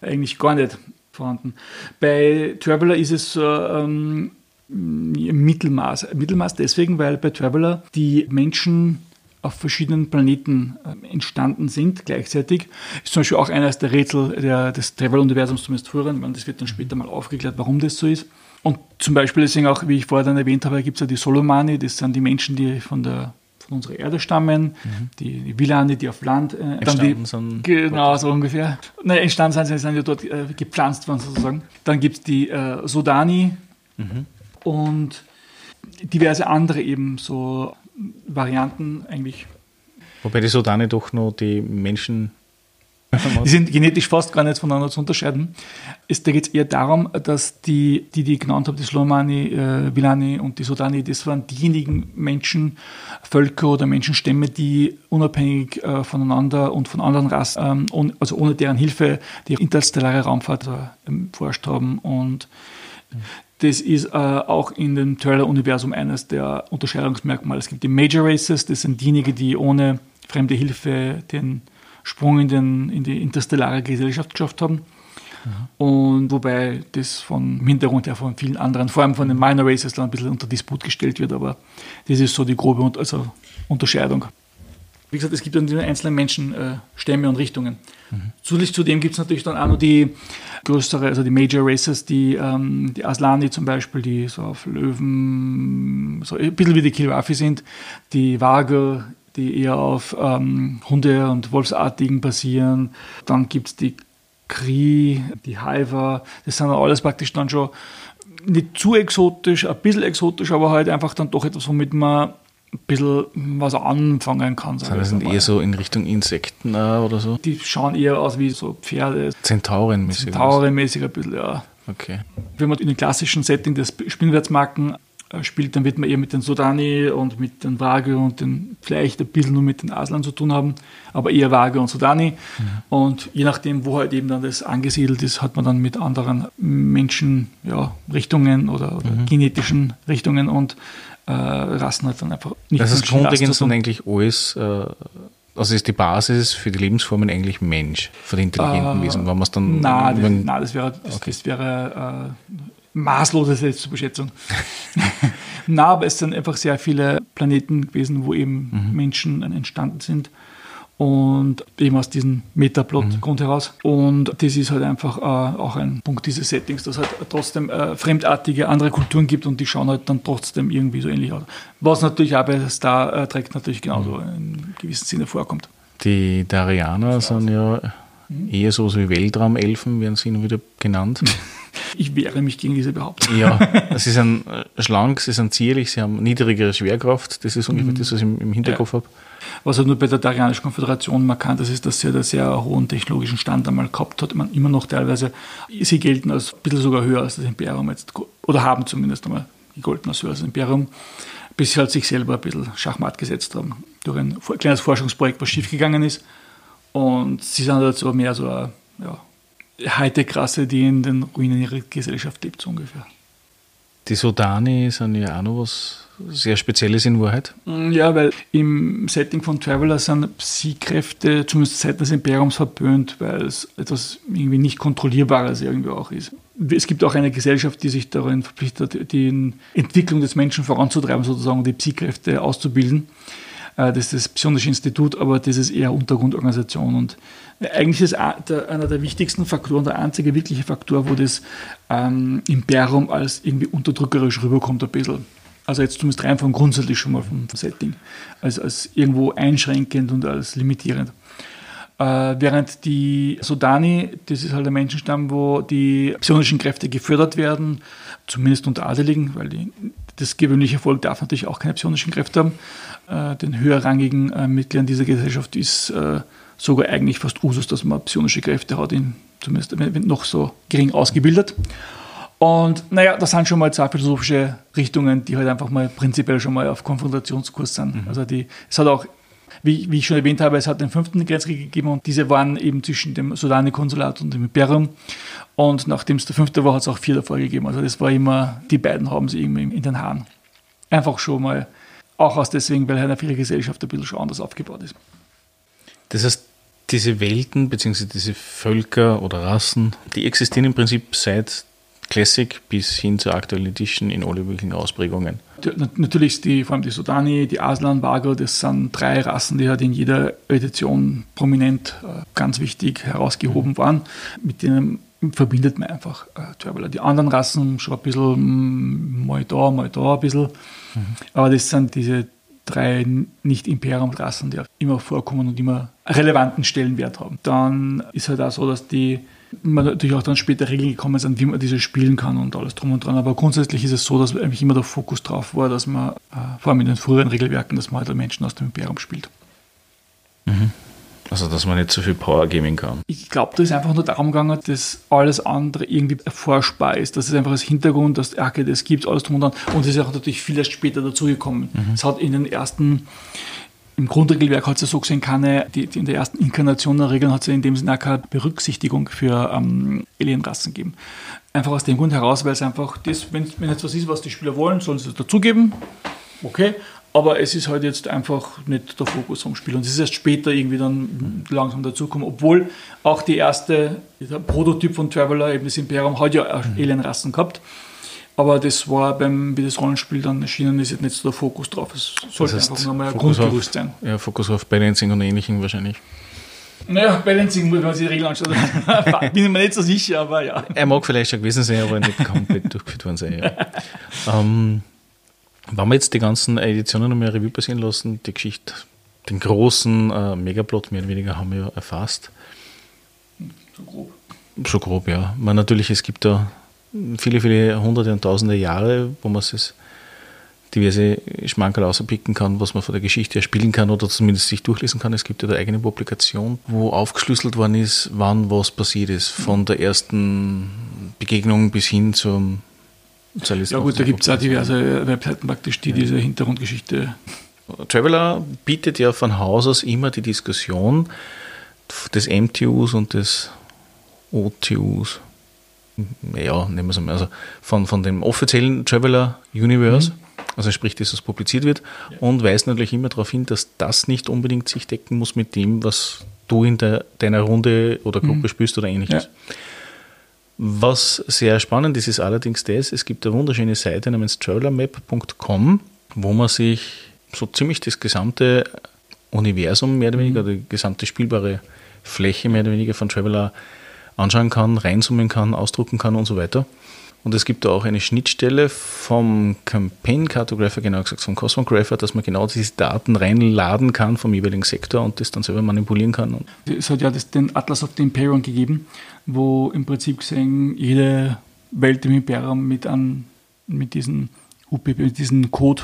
eigentlich gar nicht vorhanden. Bei Traveler ist es so, ähm, Mittelmaß. Mittelmaß deswegen, weil bei Traveler die Menschen auf verschiedenen Planeten äh, entstanden sind gleichzeitig. Ist zum Beispiel auch eines der Rätsel der, des Travel-Universums zumindest früher. Das wird dann später mal aufgeklärt, warum das so ist. Und zum Beispiel deswegen auch, wie ich vorher dann erwähnt habe, gibt es ja die Solomani, das sind die Menschen, die von der von unserer Erde stammen, mhm. die, die Villani, die auf Land äh, dann die, sind. Genau, so ungefähr. Nein, entstanden sind sie, sind ja dort äh, gepflanzt worden sozusagen. Dann gibt es die äh, Sodani mhm. und diverse andere eben so Varianten eigentlich. Wobei die Sodani doch noch die Menschen (laughs) die sind genetisch fast gar nicht voneinander zu unterscheiden. Es, da geht es eher darum, dass die, die, die ich genannt habe, die Slomani, äh, Vilani und die Sodani, das waren diejenigen Menschen, Völker oder Menschenstämme, die unabhängig äh, voneinander und von anderen Rassen, ähm, un, also ohne deren Hilfe, die interstellare Raumfahrt äh, forscht haben. Und das ist äh, auch in dem Trailer-Universum eines der Unterscheidungsmerkmale. Es gibt die Major Races, das sind diejenigen, die ohne fremde Hilfe den Sprung in, den, in die interstellare Gesellschaft geschafft haben. Mhm. Und wobei das vom Hintergrund her von vielen anderen, vor allem von den Minor Races, dann ein bisschen unter Disput gestellt wird, aber das ist so die grobe also Unterscheidung. Wie gesagt, es gibt dann die einzelnen Menschen äh, und Richtungen. Mhm. Zusätzlich zu dem gibt es natürlich dann auch noch die größere, also die Major Races, die, ähm, die Aslani zum Beispiel, die so auf Löwen, so ein bisschen wie die Kilrafi sind, die Waage, die eher auf ähm, Hunde- und Wolfsartigen basieren. Dann gibt es die Kri, die Haiva. Das sind alles praktisch dann schon nicht zu exotisch, ein bisschen exotisch, aber halt einfach dann doch etwas, womit man ein bisschen was anfangen kann. Das sind eher so in Richtung Insekten oder so? Die schauen eher aus wie so Pferde. Zentaurenmäßig. Zentaurenmäßig ein bisschen, ja. Okay. Wenn man in den klassischen Setting des Spinnwärtsmarken äh, spielt, dann wird man eher mit den Sudani und mit den Wage und den, vielleicht ein bisschen nur mit den Aslern zu tun haben, aber eher Wage und Sudani. Mhm. Und je nachdem, wo halt eben dann das angesiedelt ist, hat man dann mit anderen Menschen, ja, Richtungen oder, oder mhm. genetischen Richtungen und äh, Rassen halt dann einfach nicht Das ist grundlegend sind eigentlich alles, äh, also ist die Basis für die Lebensformen eigentlich Mensch, für die intelligenten äh, Wesen, wenn man es dann. Nein, das, nein, das wäre, das, okay. das wäre äh, maßlose Selbstüberschätzung. (laughs) Na, aber es sind einfach sehr viele Planeten gewesen, wo eben mhm. Menschen entstanden sind. Und eben aus diesem Metaplot-Grund mhm. heraus. Und das ist halt einfach äh, auch ein Punkt dieses Settings, dass es halt trotzdem äh, fremdartige andere Kulturen gibt und die schauen halt dann trotzdem irgendwie so ähnlich aus. Was natürlich auch bei Star äh, Trek natürlich genauso mhm. in gewissem Sinne vorkommt. Die Darianer sind ja mhm. eher so wie Weltraumelfen, werden sie wieder genannt. (laughs) Ich wehre mich gegen diese Behauptung. Ja, (laughs) sie sind äh, schlank, sie sind zierlich, sie haben niedrigere Schwerkraft. Das ist ungefähr mhm. das, was ich im Hinterkopf ja. habe. Was halt nur bei der Darianischen Konföderation markant ist, ist, dass sie einen sehr hohen technologischen Stand einmal gehabt hat. Man immer noch teilweise, sie gelten als ein bisschen sogar höher als das Imperium jetzt, oder haben zumindest einmal gegolten als höher als das Imperium, bis sie halt sich selber ein bisschen Schachmatt gesetzt haben. Durch ein kleines Forschungsprojekt, was schiefgegangen ist. Und sie sind halt so mehr so ein, ja, Hightech-Rasse, die in den Ruinen ihrer Gesellschaft lebt, so ungefähr. Die Sodani sind ja auch noch was sehr Spezielles in Wahrheit. Mm, ja, weil im Setting von Traveler sind Psi-Kräfte zumindest seit des Imperiums verböhnt, weil es etwas irgendwie nicht Kontrollierbares irgendwie auch ist. Es gibt auch eine Gesellschaft, die sich darin verpflichtet, die Entwicklung des Menschen voranzutreiben, sozusagen die Psi-Kräfte auszubilden. Äh, das ist das Psionische Institut, aber das ist eher Untergrundorganisation. Und eigentlich ist einer der wichtigsten Faktoren, der einzige wirkliche Faktor, wo das ähm, Imperium als irgendwie unterdrückerisch rüberkommt, ein bisschen. Also jetzt zumindest rein vom grundsätzlich schon mal vom Setting. Als, als irgendwo einschränkend und als limitierend. Äh, während die Sudani, das ist halt ein Menschenstamm, wo die psionischen Kräfte gefördert werden, zumindest unter Adeligen, weil die, das gewöhnliche Volk darf natürlich auch keine psionischen Kräfte haben. Äh, den höherrangigen äh, Mitgliedern dieser Gesellschaft ist äh, sogar eigentlich fast Usus, dass man psionische Kräfte hat, in, zumindest noch so gering ausgebildet. Und naja, das sind schon mal zwei philosophische Richtungen, die halt einfach mal prinzipiell schon mal auf Konfrontationskurs sind. Mhm. Also die, es hat auch, wie, wie, ich schon erwähnt habe, es hat den fünften Grenzkrieg gegeben und diese waren eben zwischen dem Sudani-Konsulat und dem Imperium. Und nachdem es der fünfte war, hat es auch vier davor gegeben. Also das war immer, die beiden haben sie irgendwie in den Haaren. Einfach schon mal, auch aus deswegen, weil halt ihre Gesellschaft ein bisschen schon anders aufgebaut ist. Das heißt, diese Welten bzw. diese Völker oder Rassen, die existieren im Prinzip seit Classic bis hin zur aktuellen Edition in alle möglichen Ausprägungen. Natürlich die, vor allem die Sudani, die Aslan, Vago, das sind drei Rassen, die halt in jeder Edition prominent äh, ganz wichtig herausgehoben waren, mit denen verbindet man einfach äh, Traveler. Die anderen Rassen schon ein bisschen mm, mal da, mal da ein bisschen, aber das sind diese drei Nicht-Imperium-Rassen, die immer vorkommen und immer relevanten Stellenwert haben. Dann ist halt auch so, dass die man natürlich auch dann später Regeln gekommen sind, wie man diese spielen kann und alles drum und dran. Aber grundsätzlich ist es so, dass eigentlich immer der Fokus drauf war, dass man, äh, vor allem in den früheren Regelwerken, dass man halt Menschen aus dem Imperium spielt. Mhm. Also, dass man nicht so viel Power geben kann. Ich glaube, da ist einfach nur darum gegangen, dass alles andere irgendwie erforschbar ist. Das ist einfach das Hintergrund, dass, okay, das gibt alles drum und dran. Und es ist auch natürlich viel erst später dazugekommen. Mhm. Es hat in den ersten im Grundregelwerk hat es ja so gesehen keine, die, die in der ersten Inkarnation der Regeln hat es ja in dem Sinne auch keine Berücksichtigung für ähm, Alienrassen gegeben. Einfach aus dem Grund heraus, weil es einfach, das, wenn, wenn jetzt was ist, was die Spieler wollen, sollen sie es dazugeben. Okay, aber es ist halt jetzt einfach nicht der Fokus vom Spiel. Und es ist erst später irgendwie dann langsam dazugekommen, obwohl auch die erste, der Prototyp von Traveler, eben das Imperium, hat ja Alienrassen gehabt. Aber das war beim, wie das Rollenspiel dann erschienen ist, jetzt nicht so der Fokus drauf. Es sollte das heißt, einfach nochmal ein Grundgerüst sein. Ja, Fokus auf Balancing und Ähnlichem wahrscheinlich. Naja, Balancing, wenn man sich die Regeln anschaut, (laughs) bin ich mir nicht so sicher, aber ja. Er mag vielleicht schon gewesen sein, aber nicht komplett durchgeführt worden sein. Ja. (laughs) ähm, wenn wir jetzt die ganzen Editionen nochmal Revue passieren lassen, die Geschichte, den großen äh, Megaplot mehr oder weniger haben wir ja erfasst. So grob. So grob, ja. Man natürlich, es gibt da viele, viele hunderte und tausende Jahre, wo man es diverse Schmankerl auspicken kann, was man von der Geschichte her spielen kann oder zumindest sich durchlesen kann. Es gibt ja eine eigene Publikation, wo aufgeschlüsselt worden ist, wann was passiert ist, von der ersten Begegnung bis hin zum ja gut, da gibt es auch diverse Webseiten praktisch, die ja. diese Hintergrundgeschichte. Traveler bietet ja von Haus aus immer die Diskussion des MTUs und des OTUs ja, nehmen wir es mal, also von, von dem offiziellen Traveler Universe, mhm. also sprich, dass es publiziert wird, ja. und weist natürlich immer darauf hin, dass das nicht unbedingt sich decken muss mit dem, was du in der, deiner Runde oder Gruppe mhm. spielst oder ähnliches. Ja. Was sehr spannend ist, ist allerdings das, es gibt eine wunderschöne Seite namens travelermap.com, wo man sich so ziemlich das gesamte Universum mehr oder weniger, mhm. die gesamte spielbare Fläche mehr oder weniger von Traveler anschauen kann, reinzoomen kann, ausdrucken kann und so weiter. Und es gibt da auch eine Schnittstelle vom Campaign Cartographer, genau gesagt vom Cosmographer, dass man genau diese Daten reinladen kann vom jeweiligen Sektor und das dann selber manipulieren kann. Es hat ja das, den Atlas of the Imperium gegeben, wo im Prinzip gesehen jede Welt im Imperium mit, an, mit diesem UPP, mit diesem Code,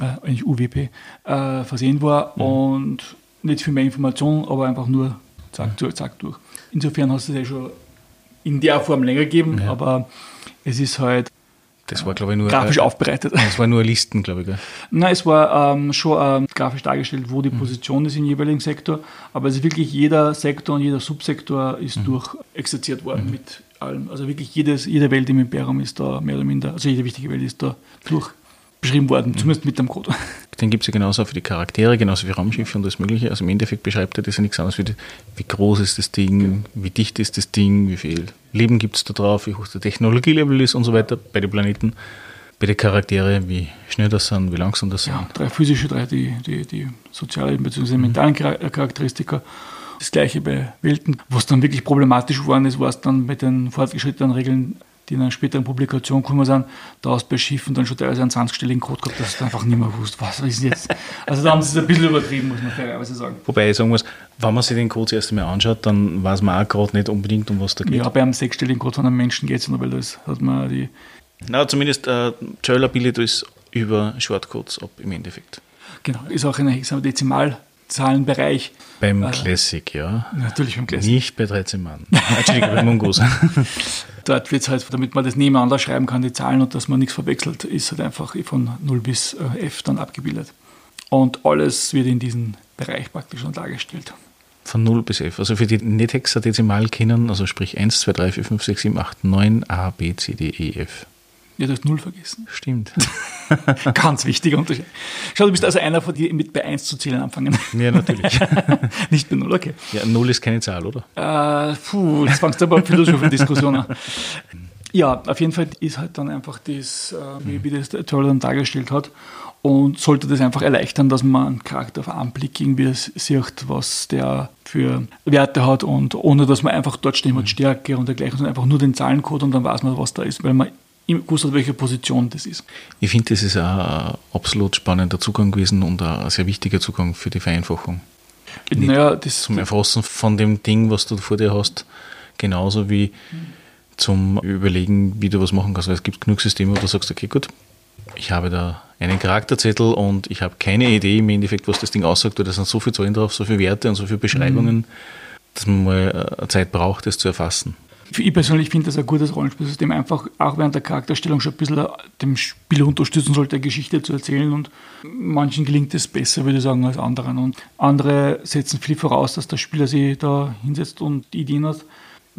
äh, eigentlich UWP, äh, versehen war mhm. und nicht viel mehr Informationen, aber einfach nur zack, mhm. zack durch. Insofern hast du es ja schon in der Form länger gegeben, ja. aber es ist halt das war, glaube ich, nur grafisch äh, aufbereitet. (laughs) Es war nur Listen, glaube ich. Gell? Nein, es war ähm, schon ähm, grafisch dargestellt, wo die mhm. Position ist im jeweiligen Sektor. Aber es ist wirklich jeder Sektor und jeder Subsektor ist mhm. durch exerziert worden mhm. mit allem. Also wirklich jedes, jede Welt im Imperium ist da mehr oder minder, also jede wichtige Welt ist da durch beschrieben worden, zumindest mit dem Code. (laughs) Den gibt es ja genauso für die Charaktere, genauso für Raumschiffe und das Mögliche. Also im Endeffekt beschreibt er das ja nichts anderes wie, wie groß ist das Ding, wie dicht ist das Ding, wie viel Leben gibt es da drauf, wie hoch der Technologielevel ist und so weiter bei den Planeten. Bei den Charakteren, wie schnell das sind, wie langsam das ja, sind. Drei physische, drei die, die, die sozialen bzw. mentalen mhm. Charakteristika. Das gleiche bei Welten. Was dann wirklich problematisch geworden ist, war es dann mit den fortgeschrittenen Regeln die in einer späteren Publikation gekommen sind, da hast du bei Schiffen dann schon teilweise einen 20-stelligen Code gehabt, dass du einfach nicht mehr wusst, was ist jetzt. Also da haben sie es ein bisschen übertrieben, muss man fairerweise sagen. Wobei ich sagen muss, wenn man sich den Code zuerst einmal anschaut, dann weiß man auch gerade nicht unbedingt, um was da geht. Ja, bei einem sechsstelligen Code von einem Menschen geht es noch, weil das hat man die. Na, zumindest äh, bildet alles über Shortcodes ab im Endeffekt. Genau, ist auch ein Dezimal. Zahlenbereich. Beim äh, Classic, ja. Natürlich beim Classic. Nicht bei 13 Mann. (laughs) Entschuldigung, bei Mungos. (laughs) Dort wird es halt, damit man das nebeneinander schreiben kann, die Zahlen und dass man nichts verwechselt, ist halt einfach von 0 bis äh, F dann abgebildet. Und alles wird in diesem Bereich praktisch schon dargestellt. Von 0 bis F. Also für die nicht hexadezimal kennen, also sprich 1, 2, 3, 4, 5, 6, 7, 8, 9, A, B, C, D, E, F. Ja, du hast Null vergessen. Stimmt. (laughs) Ganz wichtiger Unterschied. Schau, du bist also einer von dir, mit bei 1 zu zählen anfangen. Ja, natürlich. (laughs) Nicht bei Null, okay. Ja, Null ist keine Zahl, oder? Äh, puh, jetzt fangst du aber eine Philosophie-Diskussion an. Ja, auf jeden Fall ist halt dann einfach das, äh, wie, wie das der Troll dann dargestellt hat. Und sollte das einfach erleichtern, dass man einen Charakter auf einen Blick irgendwie sieht, was der für Werte hat und ohne dass man einfach dort stehen hat, Stärke und dergleichen, sondern einfach nur den Zahlencode und dann weiß man, was da ist, weil man gewusst hat, welche Position das ist. Ich finde, das ist ein absolut spannender Zugang gewesen und ein sehr wichtiger Zugang für die Vereinfachung. Naja, das zum Erfassen von dem Ding, was du vor dir hast, genauso wie zum Überlegen, wie du was machen kannst. Weil es gibt genug Systeme, wo du sagst, okay, gut, ich habe da einen Charakterzettel und ich habe keine Idee im Endeffekt, was das Ding aussagt, oder da sind so viele Zahlen drauf, so viele Werte und so viele Beschreibungen, mhm. dass man mal eine Zeit braucht, das zu erfassen. Ich persönlich finde das ein gutes Rollenspielsystem, einfach auch während der Charakterstellung schon ein bisschen dem Spieler unterstützen sollte, Geschichte zu erzählen. Und manchen gelingt es besser, würde ich sagen, als anderen. Und andere setzen viel voraus, dass der Spieler sich da hinsetzt und Ideen hat.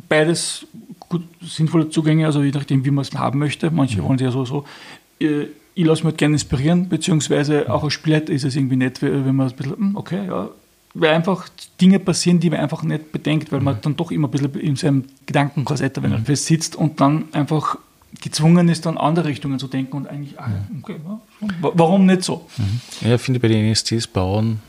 Beides gut sinnvolle Zugänge, also je nachdem, wie man es haben möchte. Manche wollen sich ja so, so äh, ich lasse mich halt gerne inspirieren, beziehungsweise auch als Spieler ist es irgendwie nett, wenn man ein bisschen, hm, okay, ja, weil einfach Dinge passieren, die man einfach nicht bedenkt, weil man dann doch immer ein bisschen in seinem Gedankenkorsett wenn er mhm. fest sitzt und dann einfach gezwungen ist, dann andere Richtungen zu denken und eigentlich, ah, okay, warum nicht so? Mhm. Ja, ich finde bei den NSCs bauen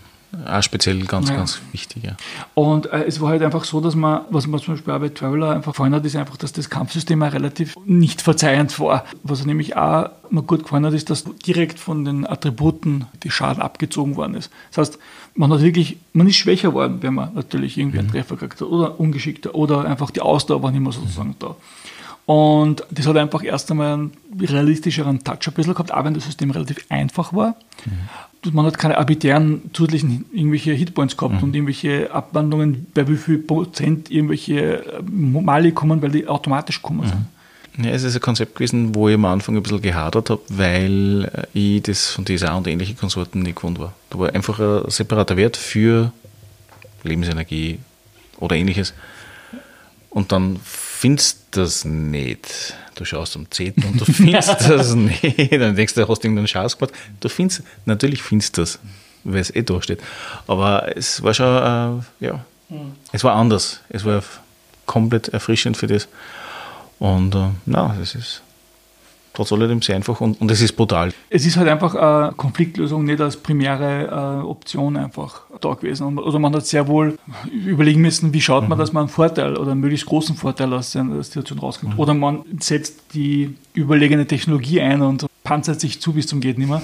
auch speziell ganz, ja. ganz wichtig. Ja. Und äh, es war halt einfach so, dass man, was man zum Beispiel auch bei Traveler einfach gefallen hat, ist einfach, dass das Kampfsystem auch relativ nicht verzeihend war. Was nämlich auch mir gut gefallen hat, ist, dass direkt von den Attributen die Schaden abgezogen worden ist. Das heißt, man hat wirklich, man ist schwächer geworden, wenn man natürlich irgendwie einen mhm. Treffer gekriegt hat oder ungeschickter oder einfach die Ausdauer war nicht mehr sozusagen mhm. da. Und das hat einfach erst einmal einen realistischeren Touch ein bisschen gehabt, auch wenn das System relativ einfach war. Mhm. Man hat keine arbiträren zusätzlichen irgendwelche Hitpoints gehabt mhm. und irgendwelche Abwandlungen, bei wie viel Prozent irgendwelche äh, Mali kommen, weil die automatisch kommen mhm. sind. Ja, es ist ein Konzept gewesen, wo ich am Anfang ein bisschen gehadert habe, weil äh, ich das von DSA und ähnlichen Konsorten nicht gewohnt war. Da war einfach ein separater Wert für Lebensenergie oder ähnliches. Und dann findest du das nicht. Du schaust am Zettel und du (laughs) findest das nicht. Dann denkst du, du hast irgendeinen Schatz gemacht. Du findest, natürlich findest du das, weil es eh da steht. Aber es war schon, äh, ja, mhm. es war anders. Es war komplett erfrischend für das. Und äh, na, das ist trotz alledem sehr einfach und, und es ist brutal. Es ist halt einfach eine Konfliktlösung nicht als primäre äh, Option einfach da gewesen. Also man hat sehr wohl überlegen müssen, wie schaut man, mhm. dass man einen Vorteil oder einen möglichst großen Vorteil aus der Situation rauskommt. Mhm. Oder man setzt die überlegene Technologie ein und panzert sich zu bis zum geht nicht mehr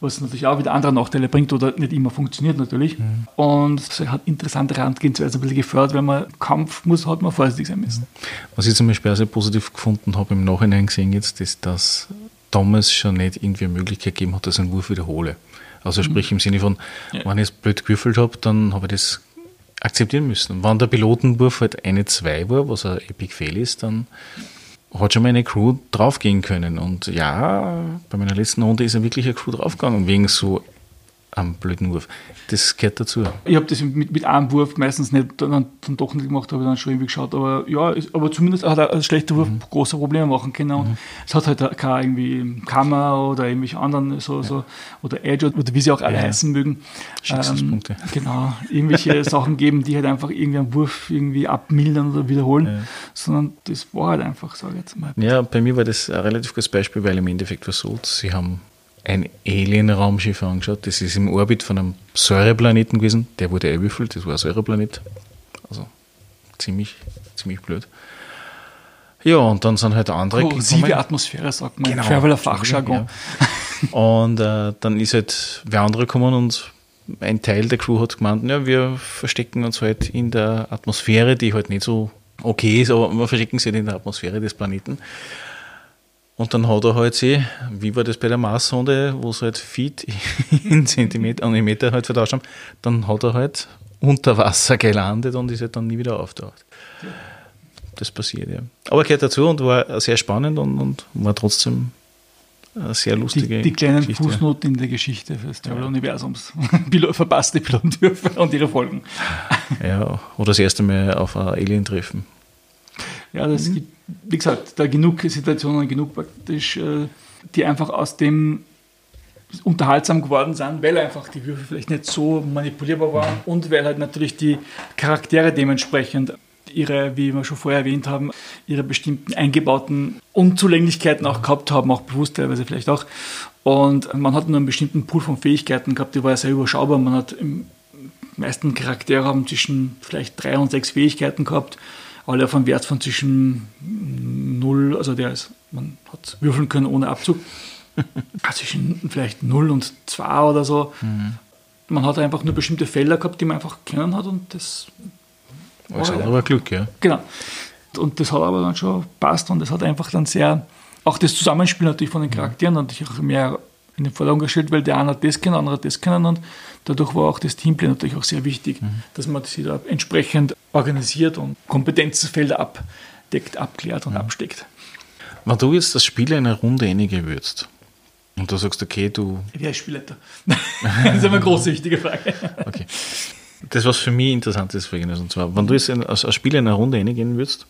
was natürlich auch wieder andere Nachteile bringt oder nicht immer funktioniert natürlich. Mhm. Und es hat interessante Randgehensweise ein bisschen gefördert, wenn man Kampf muss, hat man vorsichtig sein müssen. Was ich zum Beispiel auch sehr positiv gefunden habe im Nachhinein gesehen jetzt, ist, dass damals schon nicht irgendwie eine Möglichkeit gegeben hat, dass ich einen Wurf wiederhole. Also sprich im Sinne von, ja. wenn ich es blöd gewürfelt habe, dann habe ich das akzeptieren müssen. Wenn der Pilotenwurf halt eine 2 war, was ein Epic Fail ist, dann hat schon mal eine Crew draufgehen können. Und ja, bei meiner letzten Runde ist er wirklich eine Crew draufgegangen, wegen so einem blöden Wurf. Das gehört dazu. Ich habe das mit, mit einem Wurf meistens nicht dann, dann doch nicht gemacht, habe dann schon irgendwie geschaut. Aber ja, ist, aber zumindest hat ein schlechter Wurf mhm. große Probleme machen können. Und mhm. es hat halt keine irgendwie Kammer oder irgendwelche anderen so, ja. so oder Edge oder wie sie auch alle ja. heißen mögen. Schicksalspunkte. Ähm, genau, irgendwelche (laughs) Sachen geben, die halt einfach irgendwie einen Wurf irgendwie abmildern oder wiederholen. Ja. Sondern das war halt einfach, sage ich jetzt mal. Ja, bei mir war das ein relativ gutes Beispiel, weil im Endeffekt war so, sie haben ein Alien-Raumschiff angeschaut. Das ist im Orbit von einem Säureplaneten gewesen. Der wurde erwürfelt, das war ein Säureplanet. Also ziemlich, ziemlich blöd. Ja, und dann sind halt andere Korrosive Atmosphäre, sagt man. Genau. Traveler Fachjargon. Ja. Und äh, dann ist halt wer andere gekommen und ein Teil der Crew hat gemeint, ja, wir verstecken uns halt in der Atmosphäre, die halt nicht so okay ist, aber wir verstecken sie halt in der Atmosphäre des Planeten. Und dann hat er halt sie, wie war das bei der Marssonde, wo sie halt Feet (laughs) in Zentimeter, und Meter halt vertauscht haben, dann hat er halt unter Wasser gelandet und ist halt dann nie wieder auftaucht. Das passiert, ja. Aber gehört dazu und war sehr spannend und, und war trotzdem eine sehr lustige Die, die kleinen Geschichte. Fußnoten in der Geschichte des Travel-Universums. (laughs) Verpasste Pilotenwürfe und ihre Folgen. Ja, oder das erste Mal auf ein Alien treffen. Ja, das mhm. gibt, wie gesagt, da genug Situationen, genug praktisch, äh, die einfach aus dem unterhaltsam geworden sind, weil einfach die Würfel vielleicht nicht so manipulierbar waren und weil halt natürlich die Charaktere dementsprechend ihre, wie wir schon vorher erwähnt haben, ihre bestimmten eingebauten Unzulänglichkeiten auch gehabt haben, auch bewusst teilweise vielleicht auch. Und man hat nur einen bestimmten Pool von Fähigkeiten gehabt, die war ja sehr überschaubar. Man hat im meisten Charaktere haben zwischen vielleicht drei und sechs Fähigkeiten gehabt, alle auf einem Wert von zwischen null, also der ist, man hat würfeln können ohne Abzug, (laughs) zwischen vielleicht null und zwei oder so. Mhm. Man hat einfach nur bestimmte Felder gehabt, die man einfach kennen hat und das das hat aber Glück, ja. Genau. Und das hat aber dann schon passt und das hat einfach dann sehr, auch das Zusammenspiel natürlich von den Charakteren natürlich auch mehr in den Vordergrund gestellt, weil der eine hat das kennen, der andere hat das kennen und dadurch war auch das Teamplay natürlich auch sehr wichtig, mhm. dass man sich da entsprechend organisiert und Kompetenzfelder abdeckt, abklärt und mhm. absteckt. Wenn du jetzt das Spiel einer Runde würdest und du sagst, okay, du. Wer ist Spielleiter? (laughs) das ist eine große wichtige Frage. Okay. Das, was für mich interessant ist, und zwar, wenn du jetzt als, Spieler in einer Runde reingehen würdest,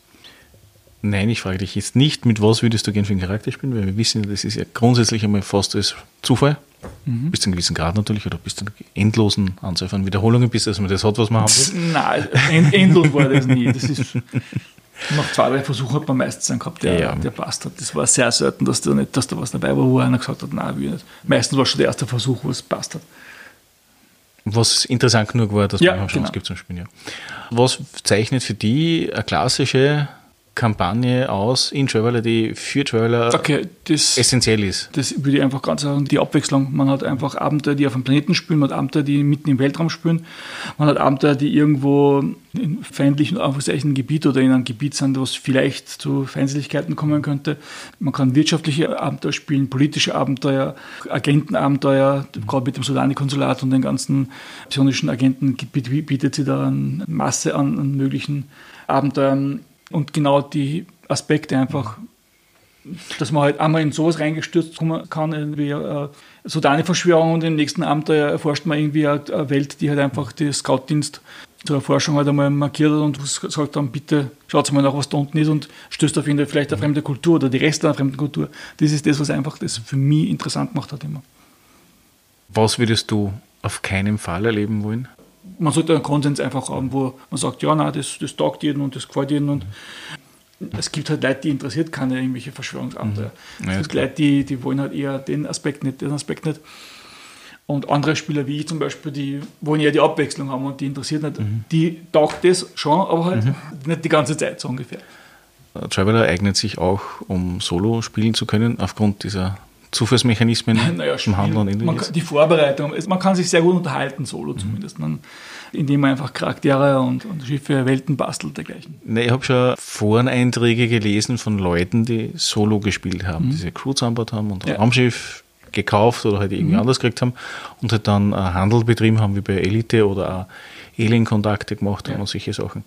nein, ich frage dich jetzt nicht, mit was würdest du gerne für einen Charakter spielen, weil wir wissen, das ist ja grundsätzlich einmal fast als Zufall, mhm. bis zu einem gewissen Grad natürlich, oder bis zu einer endlosen Anzahl von Wiederholungen, bis dass man das hat, was man haben will. (laughs) Nein, end, endlos war das nie. Das ist, nach zwei, drei Versuchen hat man meistens einen gehabt, der, ja. der passt hat. Das war sehr selten, dass da, nicht, dass da was dabei war, wo einer gesagt hat, nein, will nicht. Meistens war schon der erste Versuch, wo es passt hat was interessant genug war, dass ja, man eine Chance genau. gibt zum Spielen. Ja. Was zeichnet für die eine klassische Kampagne aus in Traveler, die für Traveler okay, das, essentiell ist? Das würde ich einfach ganz sagen, die Abwechslung. Man hat einfach Abenteuer, die auf dem Planeten spielen, man hat Abenteuer, die mitten im Weltraum spielen, man hat Abenteuer, die irgendwo in feindlichen Anführungszeichen Gebiet oder in einem Gebiet sind, was vielleicht zu Feindseligkeiten kommen könnte. Man kann wirtschaftliche Abenteuer spielen, politische Abenteuer, Agentenabenteuer, gerade mit dem Solani-Konsulat und den ganzen psionischen Agenten bietet sie da eine Masse an, an möglichen Abenteuern und genau die Aspekte einfach, dass man halt einmal in sowas reingestürzt kommen kann, irgendwie äh, so eine Verschwörung und im nächsten Abenteuer erforscht man irgendwie eine Welt, die halt einfach die Scoutdienst zur Erforschung halt einmal markiert hat und sagt dann, bitte schaut mal nach, was da unten ist und stößt auf ihn vielleicht eine fremde Kultur oder die Reste einer fremden Kultur. Das ist das, was einfach das für mich interessant gemacht hat immer. Was würdest du auf keinen Fall erleben wollen? Man sollte einen Konsens einfach haben, wo man sagt, ja, nein, das, das taugt jedem und das gefällt jedem. Und es gibt halt Leute, die interessiert keine irgendwelche Verschwörungsabenteuer. Mhm. Ja, es gibt Leute, die, die wollen halt eher den Aspekt nicht, den Aspekt nicht. Und andere Spieler wie ich zum Beispiel, die wollen eher die Abwechslung haben und die interessiert nicht. Mhm. Die taugt das schon, aber halt mhm. nicht die ganze Zeit so ungefähr. Traveler eignet sich auch, um Solo spielen zu können, aufgrund dieser Zufallsmechanismen (laughs) naja, im Handel und man Die Vorbereitung, man kann sich sehr gut unterhalten, solo mhm. zumindest, man, indem man einfach Charaktere und, und Schiffe, Welten bastelt dergleichen. Ne, ich habe schon Foreneinträge gelesen von Leuten, die solo gespielt haben, mhm. diese Crew zusammengebaut haben und ein ja. Raumschiff gekauft oder halt irgendwie mhm. anders gekriegt haben und halt dann Handel betrieben haben, wie bei Elite oder auch Alien-Kontakte gemacht haben und solche Sachen.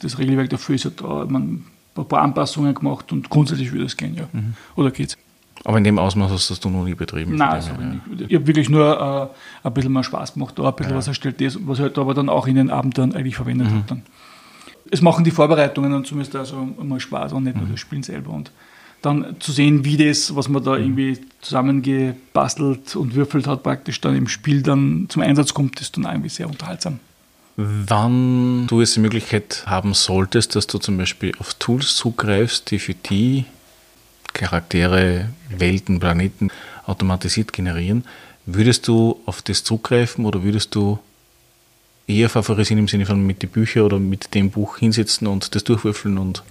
Das Regelwerk dafür ist ja da, man ein paar Anpassungen gemacht und grundsätzlich würde es gehen, ja. Mhm. Oder geht's? Aber in dem Ausmaß hast du das noch nie betrieben? Nein, also ja. ich habe wirklich nur äh, ein bisschen mehr Spaß gemacht, da ein bisschen ja. was erstellt ist, was ich halt aber dann auch in den Abenden eigentlich verwendet mhm. habe. Es machen die Vorbereitungen dann zumindest also immer Spaß und nicht mhm. nur das Spielen selber. Und dann zu sehen, wie das, was man da mhm. irgendwie zusammengebastelt und würfelt hat, praktisch dann im Spiel dann zum Einsatz kommt, ist dann irgendwie sehr unterhaltsam. Wann du jetzt die Möglichkeit haben solltest, dass du zum Beispiel auf Tools zugreifst, die für die Charaktere, Welten, Planeten automatisiert generieren. Würdest du auf das zugreifen oder würdest du eher favorisieren im Sinne von mit den Büchern oder mit dem Buch hinsetzen und das durchwürfeln und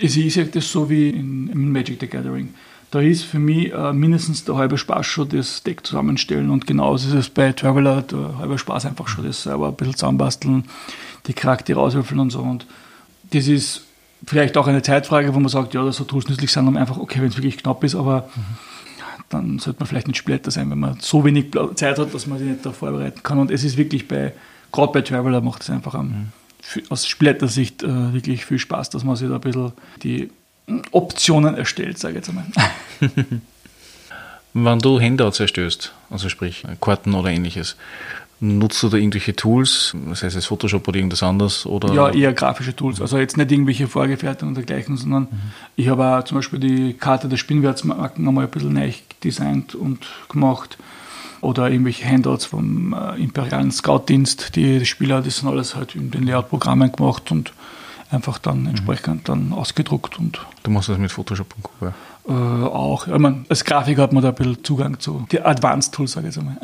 ich sehe das so wie in, in, Magic the Gathering. Da ist für mich äh, mindestens der halbe Spaß schon das Deck zusammenstellen und genauso ist es bei Traveler, der halbe Spaß einfach schon das selber ein bisschen zusammenbasteln, die Charaktere auswürfeln und so. Und das ist vielleicht auch eine Zeitfrage, wo man sagt, ja, so Tools nützlich sind, um einfach, okay, wenn es wirklich knapp ist, aber mhm. dann sollte man vielleicht nicht Splitter sein, wenn man so wenig Zeit hat, dass man sich nicht da vorbereiten kann. Und es ist wirklich bei, gerade bei Traveler macht es einfach am, mhm. aus Splitter-Sicht äh, wirklich viel Spaß, dass man sich da ein bisschen die Optionen erstellt, sage ich jetzt einmal. (laughs) Wenn du Handouts erstößt, also sprich Karten oder ähnliches, Nutzt du da irgendwelche Tools, das heißt es Photoshop oder irgendwas anderes? Oder? Ja, eher grafische Tools. Also jetzt nicht irgendwelche Vorgefertigungen und dergleichen, sondern mhm. ich habe auch zum Beispiel die Karte der Spinnwertsmarken einmal ein bisschen neu designt und gemacht. Oder irgendwelche Handouts vom äh, imperialen Scoutdienst, die, die Spieler, das sind alles halt in den Layout-Programmen gemacht und einfach dann entsprechend dann ausgedruckt und Du machst das mit Photoshop und Co. äh, auch. Ich mein, als Grafiker hat man da ein bisschen Zugang zu die Advanced Tools, sage ich jetzt einmal.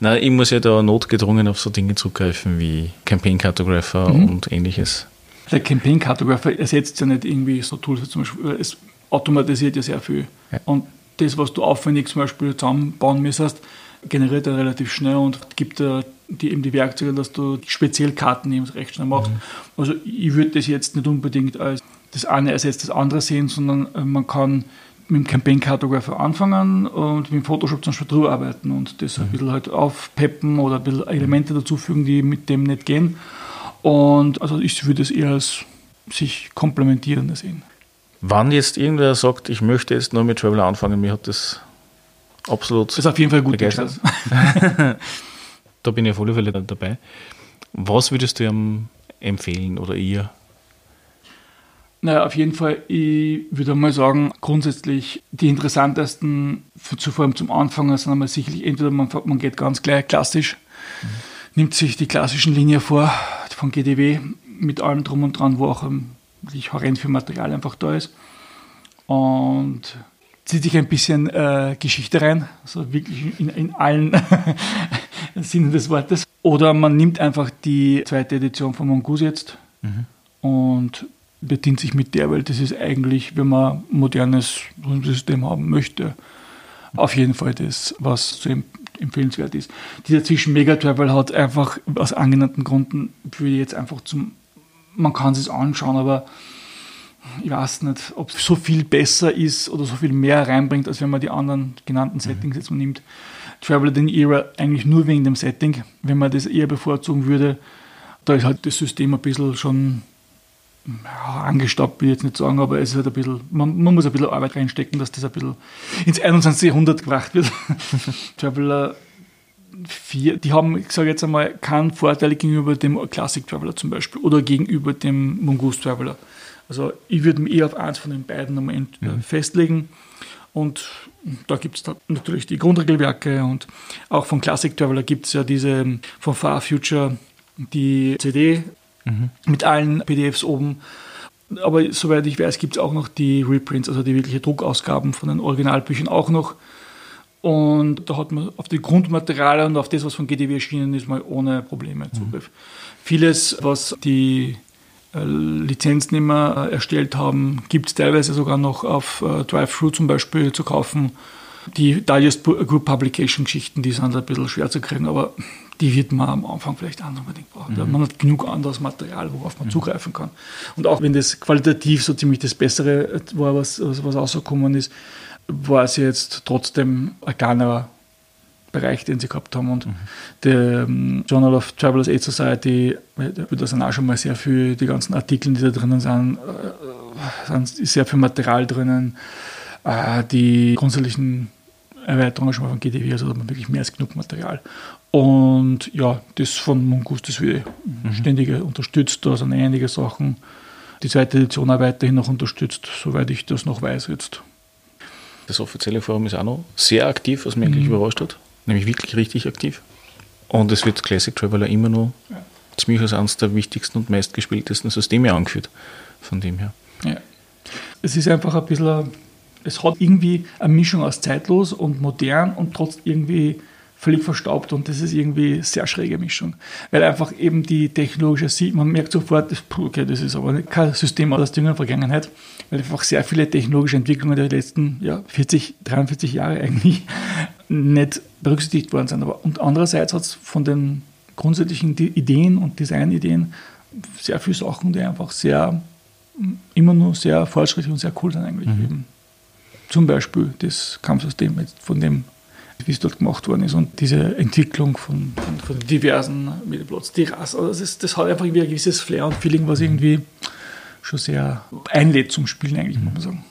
Nein, ich muss ja da notgedrungen auf so Dinge zugreifen wie Campaign Cartographer und ähnliches. Der Campaign Cartographer ersetzt ja nicht irgendwie so Tools, wie zum Beispiel, es automatisiert ja sehr viel. Ja. Und das, was du aufwendig zum Beispiel zusammenbauen müsstest, generiert er relativ schnell und gibt dir die, eben die Werkzeuge, dass du speziell Karten eben recht schnell machst. Also ich würde das jetzt nicht unbedingt als das eine ersetzt das andere sehen, sondern äh, man kann mit dem Campaign Cartographer anfangen und mit dem Photoshop zum Beispiel drüber arbeiten und das ein bisschen halt aufpeppen oder ein bisschen Elemente dazufügen, die mit dem nicht gehen. Und also ich würde es eher als sich komplementierende sehen. Wann jetzt irgendwer sagt, ich möchte jetzt nur mit Traveler anfangen, mir hat das absolut, Das ist auf jeden Fall gut begeistert. (laughs) da bin ich auf alle Fälle dabei. Was würdest du ihm empfehlen oder ihr? Naja, auf jeden Fall, ich würde mal sagen, grundsätzlich die interessantesten, vor allem zum Anfang, sind einmal sicherlich entweder man, man geht ganz gleich klassisch, nimmt sich die klassischen Linien vor von GDW mit allem drum und dran, wo auch wirklich horrend viel Material einfach da ist. Und zieht sich ein bisschen äh, Geschichte rein, also wirklich in, in allen (laughs) Sinnen des Wortes. Oder man nimmt einfach die zweite Edition von Mongoose jetzt und bedient sich mit der, weil das ist eigentlich, wenn man ein modernes System haben möchte, auf jeden Fall das, was so em- empfehlenswert ist. Dieser zwischen Mega Travel hat einfach aus angenannten Gründen, würde ich jetzt einfach zum, man kann es sich anschauen, aber ich weiß nicht, ob es so viel besser ist oder so viel mehr reinbringt, als wenn man die anderen genannten Settings jetzt mal nimmt. Traveler in Era eigentlich nur wegen dem Setting, wenn man das eher bevorzugen würde, da ist halt das System ein bisschen schon ja, angestaubt, will ich jetzt nicht sagen, aber es ist halt ein bisschen, man, man muss ein bisschen Arbeit reinstecken, dass das ein bisschen ins 21. Jahrhundert gebracht wird. (laughs) Traveler 4, die haben, ich sage jetzt einmal, keinen Vorteil gegenüber dem Classic Traveler zum Beispiel oder gegenüber dem Mongoose Traveler. Also ich würde mich eher auf eins von den beiden am Ende äh, festlegen. Und da gibt es natürlich die Grundregelwerke und auch von Classic Traveler gibt es ja diese von Far Future die CD mit allen PDFs oben. Aber soweit ich weiß, gibt es auch noch die Reprints, also die wirkliche Druckausgaben von den Originalbüchern auch noch. Und da hat man auf die Grundmaterialien und auf das, was von GDW erschienen ist, mal ohne Probleme Zugriff. Vieles, was die äh, Lizenznehmer äh, erstellt haben, gibt es teilweise sogar noch auf äh, Drive-Thru zum Beispiel zu kaufen. Die Digest Group Publication Geschichten, die sind ein bisschen schwer zu kriegen, aber die wird man am Anfang vielleicht auch unbedingt brauchen. Man hat genug anderes Material, worauf man zugreifen kann. Und auch wenn das qualitativ so ziemlich das Bessere war, was, was rausgekommen ist, war es jetzt trotzdem ein kleinerer Bereich, den sie gehabt haben. Und der ähm, Journal of Travelers Aid Society, äh, da sind auch schon mal sehr viel, die ganzen Artikel, die da drinnen sind, äh, sind sehr viel Material drinnen. Äh, die grundsätzlichen Erweiterungen schon mal von GDW, also da hat man wirklich mehr als genug Material. Und ja, das von Mongoose, das wird ständig unterstützt, da sind einige Sachen. Die zweite Edition auch weiterhin noch unterstützt, soweit ich das noch weiß jetzt. Das offizielle Forum ist auch noch sehr aktiv, was mich eigentlich überrascht hat. Nämlich wirklich richtig aktiv. Und es wird Classic Traveler immer noch Ja. ziemlich als eines der wichtigsten und meistgespieltesten Systeme angeführt. Von dem her. Ja. Es ist einfach ein bisschen, es hat irgendwie eine Mischung aus zeitlos und modern und trotzdem irgendwie völlig verstaubt und das ist irgendwie eine sehr schräge Mischung. Weil einfach eben die technologische sieht, man merkt sofort, okay, das ist aber kein System aus der jüngeren Vergangenheit, weil einfach sehr viele technologische Entwicklungen der letzten ja, 40, 43 Jahre (laughs) eigentlich nicht berücksichtigt worden sind. Aber und andererseits hat es von den grundsätzlichen Ideen und Designideen sehr viele Sachen, die einfach sehr immer nur sehr fortschrittlich und sehr cool sind eigentlich. Eben. Zum Beispiel das Kampfsystem, von dem, wie es dort gemacht worden ist und diese Entwicklung von, von, von diversen Mittelplatz, die Rasse, also das, das hat einfach irgendwie ein gewisses Flair und Feeling, was irgendwie schon sehr einlädt zum Spielen eigentlich, muss man sagen.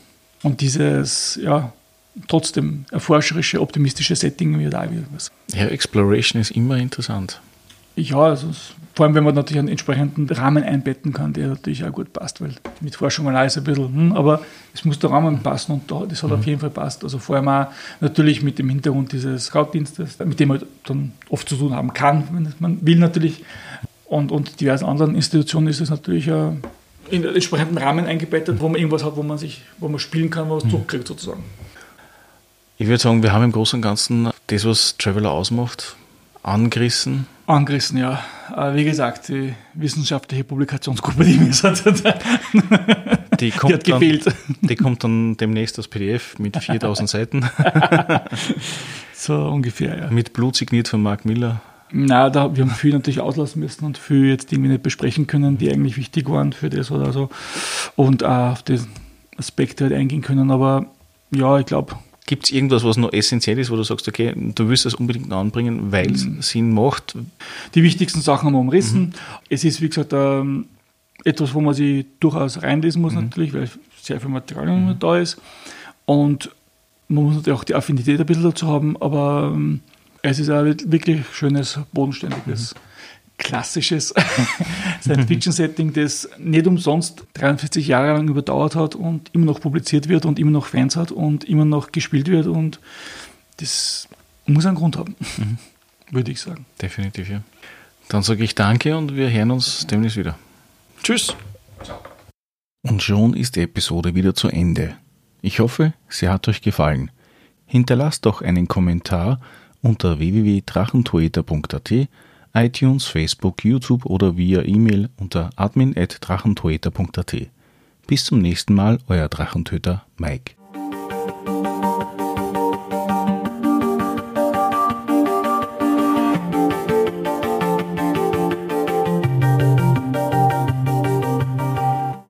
Und dieses, ja, trotzdem erforscherische, optimistische Setting wieder was. Ja, Exploration ist immer interessant. Ja, also vor allem, wenn man natürlich einen entsprechenden Rahmen einbetten kann, der natürlich auch gut passt, weil mit Forschung allein ist ein bisschen, hm, aber es muss der Rahmen passen und da, das hat auf jeden Fall passt. Also vor allem auch natürlich mit dem Hintergrund dieses Scout-Dienstes, mit dem man dann oft zu tun haben kann, wenn man will natürlich. und, und diversen anderen Institutionen ist es natürlich äh, in den entsprechenden Rahmen eingebettet, wo man irgendwas hat, wo man sich, wo man spielen kann, wo man was zurückkriegt sozusagen. Ich würde sagen, wir haben im Großen und Ganzen das, was Traveler ausmacht, angerissen. Angerissen, ja. Äh, wie gesagt, die wissenschaftliche Publikationsgruppe, die mir hat, (laughs) die, kommt die hat gefehlt. Dann, die kommt dann demnächst als PDF mit (laughs) 4000 Seiten. (laughs) so ungefähr, ja. Mit Blut signiert von Mark Miller. Na, da, wir haben viel natürlich auslassen müssen und viel jetzt irgendwie nicht besprechen können, die eigentlich wichtig waren für das oder so. Und auch auf die Aspekte halt eingehen können. Aber ja, ich glaube, Gibt es irgendwas, was noch essentiell ist, wo du sagst, okay, du willst das unbedingt anbringen, weil es mhm. Sinn macht? Die wichtigsten Sachen haben wir umrissen. Mhm. Es ist, wie gesagt, ähm, etwas, wo man sich durchaus reinlesen muss, mhm. natürlich, weil sehr viel Material mhm. da ist. Und man muss natürlich auch die Affinität ein bisschen dazu haben, aber ähm, es ist ein wirklich schönes, bodenständiges mhm klassisches (laughs) Science-Fiction-Setting, das nicht umsonst 43 Jahre lang überdauert hat und immer noch publiziert wird und immer noch Fans hat und immer noch gespielt wird und das muss einen Grund haben, mhm. würde ich sagen. Definitiv, ja. Dann sage ich danke und wir hören uns demnächst wieder. Tschüss. Und schon ist die Episode wieder zu Ende. Ich hoffe, sie hat euch gefallen. Hinterlasst doch einen Kommentar unter www.drachentoeter.at iTunes, Facebook, YouTube oder via E-Mail unter admin.drachentoeter.at. Bis zum nächsten Mal, euer Drachentöter Mike.